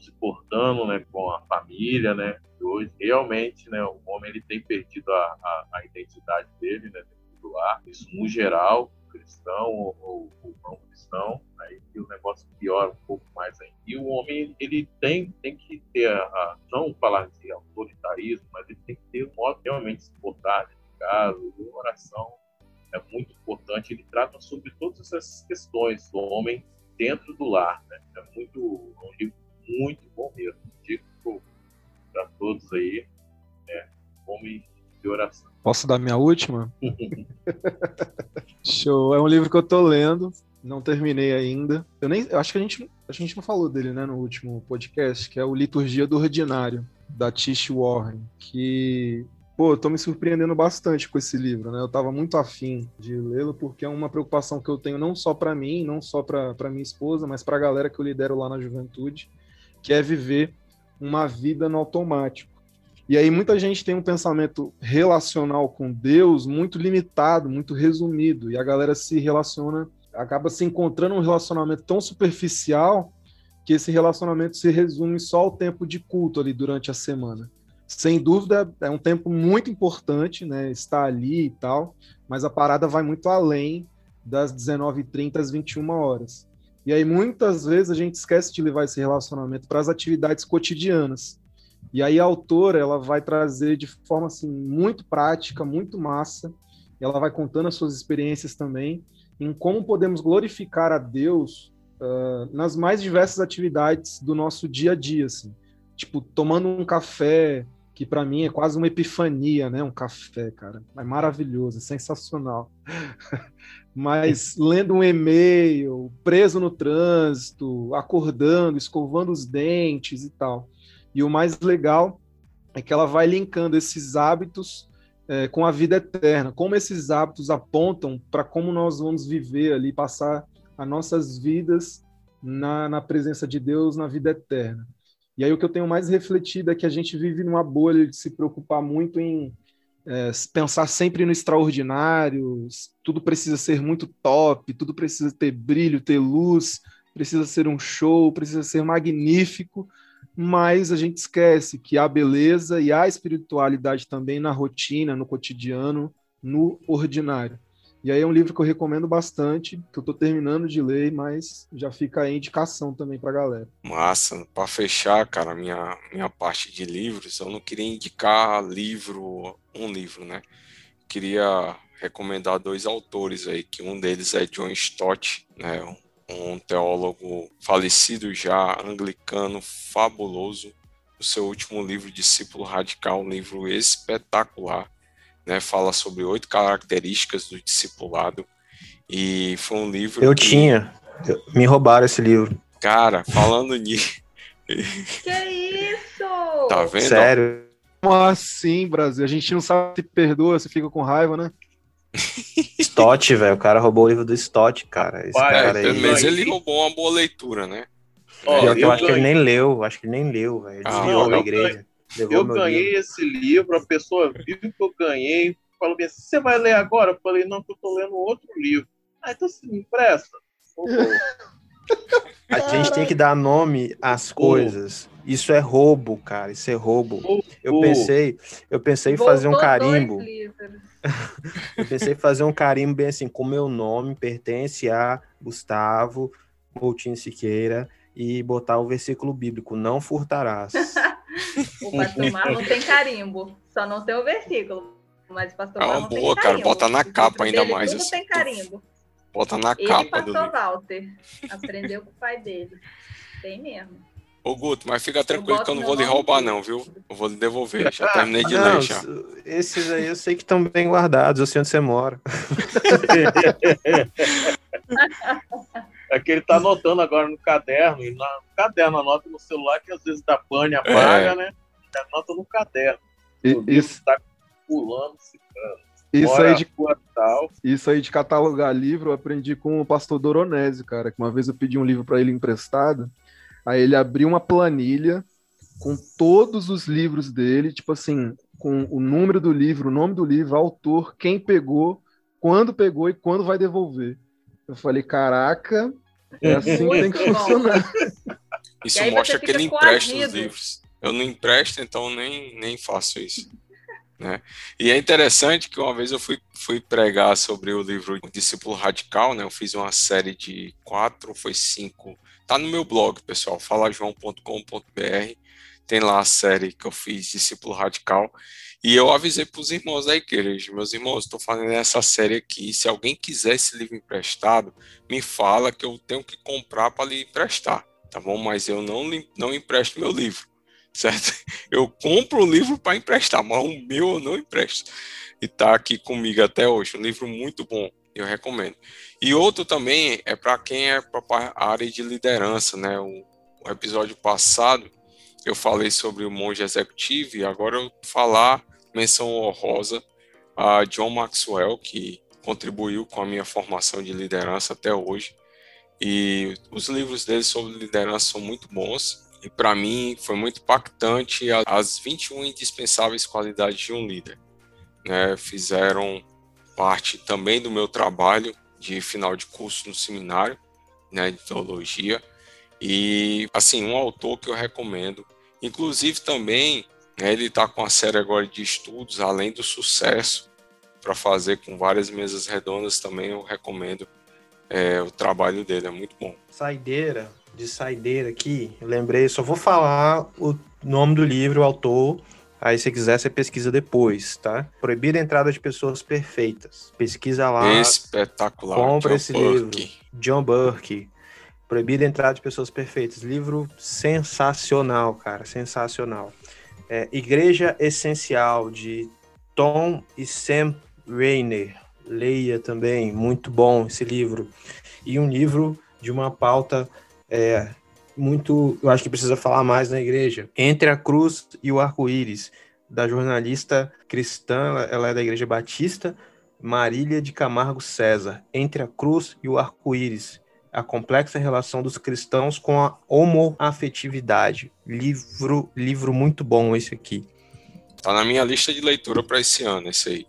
[SPEAKER 5] se portando né, com a família, né? Hoje, realmente, né, o homem ele tem perdido a, a, a identidade dele, né, do lar. Isso, no geral, cristão ou, ou, ou, não cristão, aí o negócio piora um pouco mais ainda. E o homem, ele tem, tem que ter, a, a não falar de autoritarismo, mas ele tem que ter um modo realmente se portar de casa, a oração é muito importante, ele trata sobre todas essas questões do homem dentro do lar. Né? É muito, é um livro muito bom mesmo. Digo para todos aí, é, homem de oração.
[SPEAKER 6] Posso dar minha última? Show. É um livro que eu tô lendo, não terminei ainda. Eu nem, eu acho que a gente, a gente não falou dele, né, no último podcast, que é o Liturgia do Ordinário da Tish Warren, que pô, eu tô me surpreendendo bastante com esse livro, né? Eu tava muito afim de lê-lo porque é uma preocupação que eu tenho não só para mim, não só para minha esposa, mas para a galera que eu lidero lá na juventude, que é viver uma vida no automático. E aí muita gente tem um pensamento relacional com Deus muito limitado, muito resumido, e a galera se relaciona, acaba se encontrando um relacionamento tão superficial que esse relacionamento se resume só ao tempo de culto ali durante a semana sem dúvida é um tempo muito importante, né? Estar ali e tal, mas a parada vai muito além das 19h30 às 21 horas. E aí muitas vezes a gente esquece de levar esse relacionamento para as atividades cotidianas. E aí a autora ela vai trazer de forma assim muito prática, muito massa. Ela vai contando as suas experiências também em como podemos glorificar a Deus uh, nas mais diversas atividades do nosso dia a dia, assim. Tipo, tomando um café, que para mim é quase uma epifania, né? Um café, cara. É maravilhoso, é sensacional. Mas lendo um e-mail, preso no trânsito, acordando, escovando os dentes e tal. E o mais legal é que ela vai linkando esses hábitos é, com a vida eterna, como esses hábitos apontam para como nós vamos viver ali, passar as nossas vidas na, na presença de Deus na vida eterna. E aí o que eu tenho mais refletido é que a gente vive numa bolha de se preocupar muito em é, pensar sempre no extraordinário, tudo precisa ser muito top, tudo precisa ter brilho, ter luz, precisa ser um show, precisa ser magnífico, mas a gente esquece que há beleza e há espiritualidade também na rotina, no cotidiano, no ordinário. E aí é um livro que eu recomendo bastante, que eu estou terminando de ler, mas já fica aí indicação também para a galera.
[SPEAKER 4] Massa, para fechar, cara, minha minha parte de livros, eu não queria indicar livro, um livro, né? Queria recomendar dois autores aí, que um deles é John Stott, né? Um teólogo falecido já, anglicano, fabuloso. O seu último livro, Discípulo Radical, um livro espetacular né, fala sobre oito características do discipulado. E foi um livro.
[SPEAKER 2] Eu
[SPEAKER 4] que,
[SPEAKER 2] tinha. Me roubaram esse livro.
[SPEAKER 4] Cara, falando nisso.
[SPEAKER 3] que isso?
[SPEAKER 4] Tá vendo?
[SPEAKER 2] Sério.
[SPEAKER 6] Como assim, Brasil? A gente não sabe se perdoa, se fica com raiva, né?
[SPEAKER 2] Stott, velho. O cara roubou o livro do Stott, cara. Esse
[SPEAKER 5] Vai,
[SPEAKER 2] cara
[SPEAKER 4] É,
[SPEAKER 2] aí.
[SPEAKER 4] mas ele roubou uma boa leitura, né?
[SPEAKER 5] Ó,
[SPEAKER 2] eu,
[SPEAKER 5] eu
[SPEAKER 2] acho que ele nem leu. Acho que ele nem leu, velho.
[SPEAKER 4] Ah,
[SPEAKER 2] Desviou
[SPEAKER 5] não,
[SPEAKER 2] da
[SPEAKER 5] eu
[SPEAKER 2] igreja. Levou
[SPEAKER 5] Eu ganhei
[SPEAKER 2] livro.
[SPEAKER 5] esse livro, a pessoa viu que eu ganhei, falou bem assim, você vai ler agora? Eu falei, não, que eu tô lendo outro livro. Ah, então você me empresta?
[SPEAKER 2] A gente tem que dar nome às coisas. Isso é roubo, cara. Isso é roubo. Eu pensei, eu pensei em fazer um carimbo. Eu pensei em fazer um carimbo bem assim, com meu nome pertence a Gustavo Moutinho Siqueira e botar o versículo bíblico, não furtarás.
[SPEAKER 3] O pastor Marlon tem carimbo, só não tem o versículo. Mas o pastor
[SPEAKER 4] É uma
[SPEAKER 3] Marlon tem
[SPEAKER 4] boa, cara,
[SPEAKER 3] carimbo.
[SPEAKER 4] bota na capa ainda
[SPEAKER 3] dele
[SPEAKER 4] mais,
[SPEAKER 3] Tudo
[SPEAKER 4] assim.
[SPEAKER 3] tem carimbo.
[SPEAKER 4] Bota na
[SPEAKER 3] Ele e
[SPEAKER 4] capa do
[SPEAKER 3] pastor
[SPEAKER 4] livro.
[SPEAKER 3] Walter. Aprendeu com o pai dele. Tem mesmo.
[SPEAKER 4] Ô, Guto, mas fica tranquilo que eu não vou lhe roubar, não, viu? Eu vou lhe devolver. Já terminei de
[SPEAKER 2] Não,
[SPEAKER 4] ler já.
[SPEAKER 2] esses aí eu sei que estão bem guardados, eu sei onde você mora.
[SPEAKER 5] É que ele tá anotando agora no caderno, e na, no caderno anota no celular, que às vezes dá pane, apaga, né? Ele anota no caderno.
[SPEAKER 6] E- Isso,
[SPEAKER 5] tá pulando, ciclando.
[SPEAKER 6] isso, aí de, isso aí de catalogar livro eu aprendi com o pastor Doronésio, cara, que uma vez eu pedi um livro para ele emprestado, aí ele abriu uma planilha com todos os livros dele, tipo assim, com o número do livro, o nome do livro, autor, quem pegou, quando pegou e quando vai devolver. Eu falei, caraca, é assim que tem que funcionar.
[SPEAKER 4] Isso mostra que ele empresta os livros. Eu não empresto, então nem, nem faço isso. Né? E é interessante que uma vez eu fui, fui pregar sobre o livro Discípulo Radical, né? Eu fiz uma série de quatro, foi cinco. Tá no meu blog, pessoal, falajoão.com.br. Tem lá a série que eu fiz, Discípulo Radical. E eu avisei para os irmãos da igreja, meus irmãos, estou fazendo essa série aqui. Se alguém quiser esse livro emprestado, me fala que eu tenho que comprar para lhe emprestar, tá bom? Mas eu não, não empresto meu livro, certo? Eu compro o livro para emprestar, mas o meu eu não empresto. E tá aqui comigo até hoje, um livro muito bom, eu recomendo. E outro também é para quem é para a área de liderança, né? O, o episódio passado eu falei sobre o monge executivo e agora eu vou falar menção honrosa a John Maxwell, que contribuiu com a minha formação de liderança até hoje. E os livros dele sobre liderança são muito bons. E para mim foi muito impactante as 21 indispensáveis qualidades de um líder. né? Fizeram parte também do meu trabalho de final de curso no seminário né, de teologia. E, assim, um autor que eu recomendo. Inclusive também, ele está com a série agora de estudos, além do sucesso, para fazer com várias mesas redondas também eu recomendo é, o trabalho dele, é muito bom.
[SPEAKER 2] Saideira, de saideira aqui, lembrei, só vou falar o nome do livro, o autor. Aí, se quiser, você pesquisa depois, tá? Proibida a entrada de pessoas perfeitas. Pesquisa lá.
[SPEAKER 4] Espetacular.
[SPEAKER 2] compra
[SPEAKER 4] John
[SPEAKER 2] esse
[SPEAKER 4] Burke.
[SPEAKER 2] livro. John Burke. Proibida a entrada de pessoas perfeitas. Livro sensacional, cara. Sensacional. É Igreja Essencial, de Tom e Sam Rainer. Leia também, muito bom esse livro. E um livro de uma pauta é, muito, eu acho que precisa falar mais na igreja, Entre a Cruz e o Arco-Íris, da jornalista cristã, ela é da Igreja Batista, Marília de Camargo César, Entre a Cruz e o Arco-Íris, a complexa relação dos cristãos com a homoafetividade. Livro, livro muito bom esse aqui.
[SPEAKER 4] Tá na minha lista de leitura para esse ano, esse aí.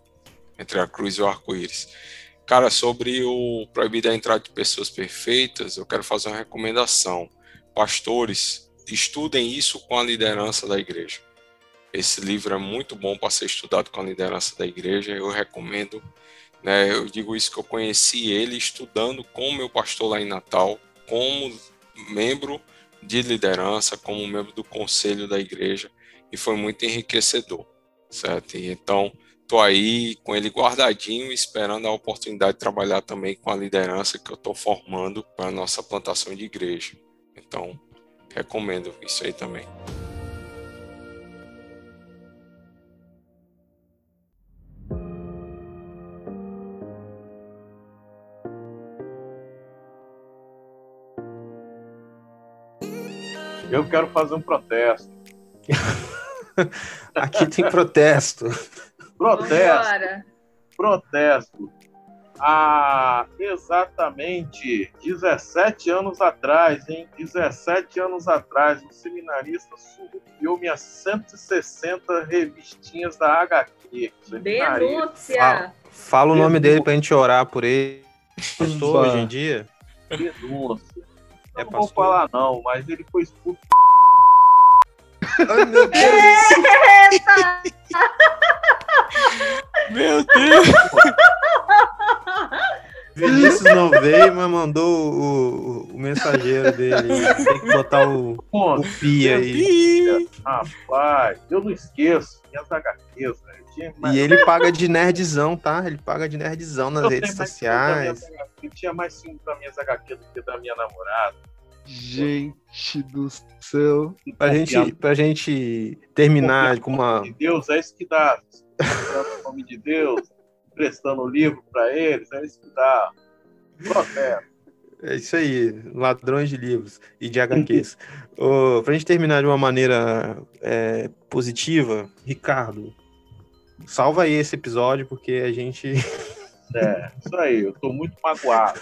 [SPEAKER 4] Entre a Cruz e o Arco-Íris. Cara, sobre o proibido a entrada de pessoas perfeitas, eu quero fazer uma recomendação. Pastores, estudem isso com a liderança da igreja. Esse livro é muito bom para ser estudado com a liderança da igreja. Eu recomendo. Né, eu digo isso que eu conheci ele estudando com o meu pastor lá em Natal, como membro de liderança, como membro do conselho da igreja, e foi muito enriquecedor, certo? Então, tô aí com ele guardadinho, esperando a oportunidade de trabalhar também com a liderança que eu estou formando para a nossa plantação de igreja. Então, recomendo isso aí também.
[SPEAKER 5] Eu quero fazer um protesto.
[SPEAKER 2] Aqui tem protesto.
[SPEAKER 5] Protesto.
[SPEAKER 3] Vambora.
[SPEAKER 5] Protesto. Há exatamente 17 anos atrás, hein? 17 anos atrás, um seminarista surrupiou minhas 160 revistinhas da HQ.
[SPEAKER 3] Denúncia.
[SPEAKER 2] Fala, fala o nome dele pra gente orar por ele. Pastor, hoje em dia?
[SPEAKER 5] Denúncia.
[SPEAKER 2] É
[SPEAKER 5] não vou
[SPEAKER 2] pastor?
[SPEAKER 5] falar não, mas ele foi expulso.
[SPEAKER 2] Ai, meu Deus.
[SPEAKER 3] Eita!
[SPEAKER 4] Meu Deus!
[SPEAKER 2] Vinícius não veio, mas mandou o, o- o mensageiro dele. Tem que botar o,
[SPEAKER 5] Pô,
[SPEAKER 2] o pi aí.
[SPEAKER 5] rapaz, eu não esqueço minhas HQs, velho. Tinha mais-
[SPEAKER 2] E ele paga de nerdzão, tá? Ele paga de nerdzão nas
[SPEAKER 5] eu
[SPEAKER 2] redes sociais.
[SPEAKER 5] HQ, tinha mais ciúme das minhas HQ do que da minha namorada.
[SPEAKER 6] Gente do céu.
[SPEAKER 2] Pra gente, pra gente terminar com uma.
[SPEAKER 5] de Deus, é isso que dá. Em nome de Deus, emprestando o livro para eles, é isso que dá. Protesto.
[SPEAKER 2] É isso aí, ladrões de livros e de HQs. Ô, pra gente terminar de uma maneira é, positiva, Ricardo, salva aí esse episódio, porque a gente,
[SPEAKER 5] É, isso aí, eu tô muito magoado.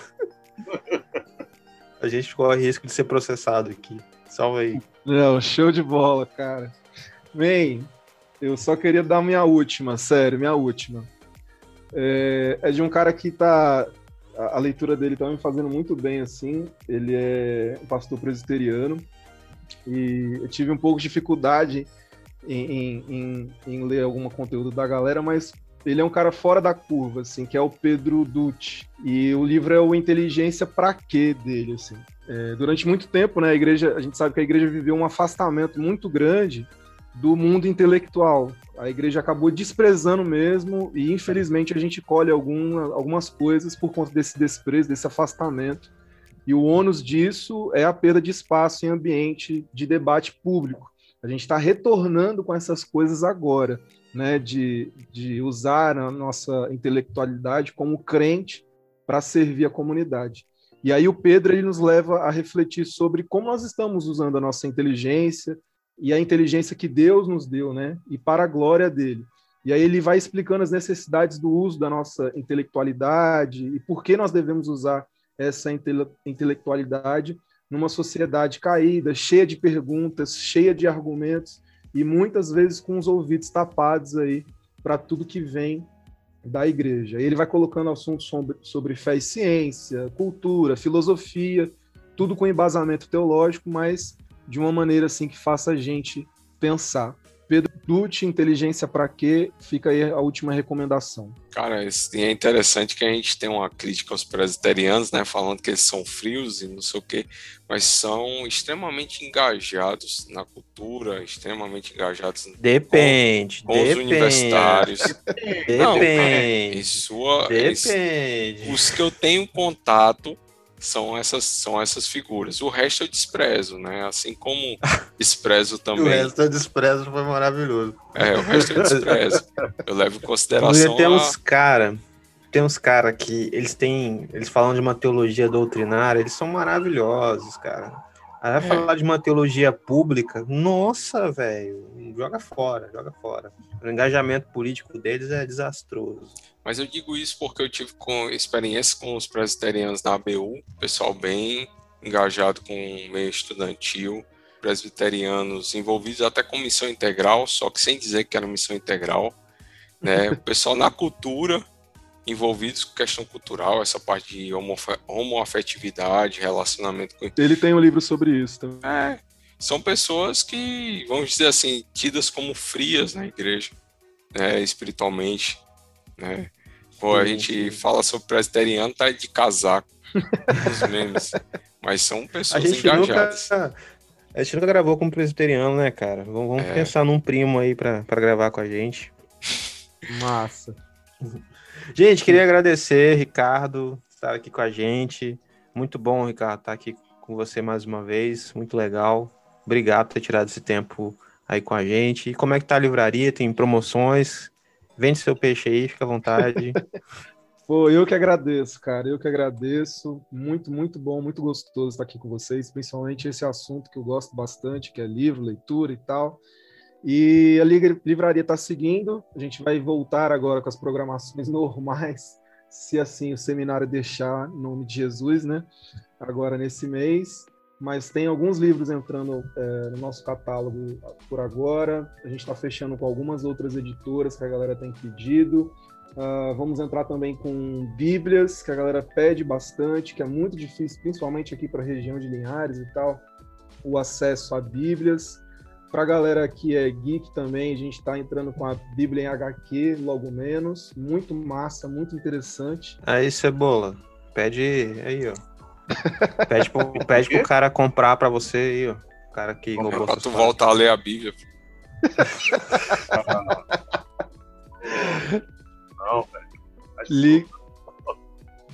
[SPEAKER 2] a gente corre risco de ser processado aqui. Salva aí.
[SPEAKER 6] Não, show de bola, cara. Bem, eu só queria dar minha última, sério, minha última. É, é de um cara que tá. A, a leitura dele tá me fazendo muito bem, assim. Ele é um pastor presbiteriano. E eu tive um pouco de dificuldade em, em, em- em ler algum conteúdo da galera, mas ele é um cara fora da curva, assim, que é o Pedro Dutti. E o livro é o Inteligência Pra Quê dele, assim. É, durante muito tempo, né, a igreja, a gente sabe que a igreja viveu um afastamento muito grande do mundo intelectual. A igreja acabou desprezando mesmo e infelizmente a gente colhe alguma, algumas coisas por conta desse desprezo, desse afastamento. E o ônus disso é a perda de espaço em ambiente de debate público. A gente está retornando com essas coisas agora, né, de, de usar a nossa intelectualidade como crente para servir a comunidade. E aí o Pedro ele nos leva a refletir sobre como nós estamos usando a nossa inteligência e a inteligência que Deus nos deu, né? E para a glória dele. E aí ele vai explicando as necessidades do uso da nossa intelectualidade e por que nós devemos usar essa intele intelectualidade numa sociedade caída, cheia de perguntas, cheia de argumentos e muitas vezes com os ouvidos tapados aí para tudo que vem da igreja. Ele vai colocando assuntos sobre, sobre fé e ciência, cultura, filosofia, tudo com embasamento teológico, mas de uma maneira assim que faça a gente pensar. Pedro Dutti, inteligência para quê? Fica aí a última recomendação.
[SPEAKER 4] Cara, é interessante que a gente tem uma crítica aos presbiterianos, né? Falando que eles são frios e não sei o quê, mas são extremamente engajados na cultura, extremamente engajados
[SPEAKER 2] Depende,
[SPEAKER 4] com os
[SPEAKER 2] depende.
[SPEAKER 4] universitários. Não,
[SPEAKER 2] Depende.
[SPEAKER 4] em sua,
[SPEAKER 2] Depende.
[SPEAKER 4] os que eu tenho contato são essas, são essas figuras. O resto eu desprezo, né? Assim como desprezo
[SPEAKER 2] O
[SPEAKER 4] também.
[SPEAKER 2] resto eu desprezo foi maravilhoso.
[SPEAKER 4] É, o resto eu desprezo. Eu levo em consideração
[SPEAKER 2] tem
[SPEAKER 4] a...
[SPEAKER 2] uns cara, tem uns cara que eles têm, eles falam de uma teologia doutrinária, eles são maravilhosos, cara. Aí vai
[SPEAKER 4] É.
[SPEAKER 2] falar de uma teologia pública, nossa, velho, joga fora, joga fora. O engajamento político deles é desastroso.
[SPEAKER 4] Mas eu digo isso porque eu tive com experiência com os presbiterianos na ABU, pessoal bem engajado com o meio estudantil, presbiterianos envolvidos até com missão integral, só que sem dizer que era missão integral, né? O pessoal na cultura, envolvidos com questão cultural, essa parte de homoafetividade, relacionamento com
[SPEAKER 6] Ele tem um livro sobre isso também.
[SPEAKER 4] é, são pessoas que, vamos dizer assim, tidas como frias na igreja, né, espiritualmente, né? Pô, a gente fala sobre presbiteriano, tá de casaco, nos memes, mas são
[SPEAKER 2] A
[SPEAKER 4] pessoas
[SPEAKER 2] gente
[SPEAKER 4] engajadas.
[SPEAKER 2] nunca, a gente nunca gravou com um presbiteriano, né, cara? Vamos, vamos
[SPEAKER 4] É.
[SPEAKER 2] pensar num primo aí pra gravar com a gente.
[SPEAKER 6] Massa.
[SPEAKER 2] Gente, queria agradecer, Ricardo, estar aqui com a gente. Muito bom, Ricardo, estar aqui com você mais uma vez. Muito legal. Obrigado por ter tirado esse tempo aí com a gente. E como é que tá a livraria? Tem promoções? Vende seu peixe aí, fica à vontade.
[SPEAKER 6] Pô, eu que agradeço, cara. Eu que agradeço. Muito, muito bom, muito gostoso estar aqui com vocês, principalmente esse assunto que eu gosto bastante, que é livro, leitura e tal. E a li- livraria está seguindo. A gente vai voltar agora com as programações normais, se assim o seminário deixar, em nome de Jesus, né? Agora nesse mês. Mas tem alguns livros entrando é, no nosso catálogo por agora. A gente está fechando com algumas outras editoras que a galera tem pedido. Ah, vamos entrar também com Bíblias, que a galera pede bastante, que é muito difícil, principalmente aqui para a região de Linhares e tal, o acesso a Bíblias. Para a galera que é geek também, a gente está entrando com a Bíblia em HQ, logo menos. Muito massa, muito interessante.
[SPEAKER 2] Aí, Cebola, pede aí, ó. Pede pro, pede pro cara comprar pra você aí, ó. O cara que
[SPEAKER 4] É
[SPEAKER 2] roubou
[SPEAKER 4] pra tu voltar a ler a Bíblia.
[SPEAKER 5] Não, velho.
[SPEAKER 6] Li...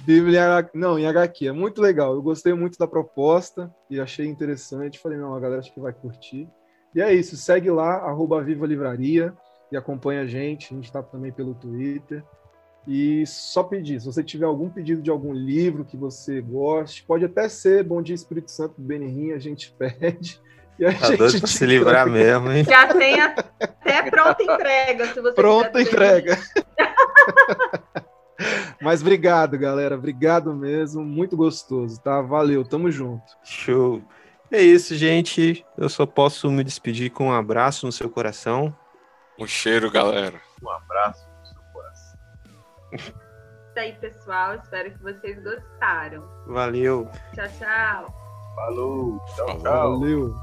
[SPEAKER 6] Bíblia. Não, em HQ. É muito legal. Eu gostei muito da proposta e achei interessante. Falei, não, a galera acho que vai curtir. E é isso. Segue lá, arroba Viva Livraria e acompanha a gente. A gente está também pelo Twitter. E só pedir, se você tiver algum pedido de algum livro que você goste, pode até ser Bom Dia Espírito Santo do Benihim, a gente pede. E a
[SPEAKER 2] Tá
[SPEAKER 6] gente
[SPEAKER 2] doido pra
[SPEAKER 6] te
[SPEAKER 2] se livrar
[SPEAKER 6] entrega.
[SPEAKER 2] mesmo, hein?
[SPEAKER 3] Já tem até pronta entrega, se você
[SPEAKER 6] Pronta entrega. Mas obrigado, galera. Obrigado mesmo. Muito gostoso, tá? Valeu, tamo junto.
[SPEAKER 2] Show. É isso, gente. Eu só posso me despedir com um abraço no seu coração.
[SPEAKER 4] Um cheiro, galera.
[SPEAKER 5] Um abraço no seu coração.
[SPEAKER 3] Isso aí, pessoal. Espero que vocês gostaram.
[SPEAKER 2] Valeu.
[SPEAKER 3] Tchau, tchau.
[SPEAKER 5] Falou. Tchau, tchau.
[SPEAKER 6] Valeu.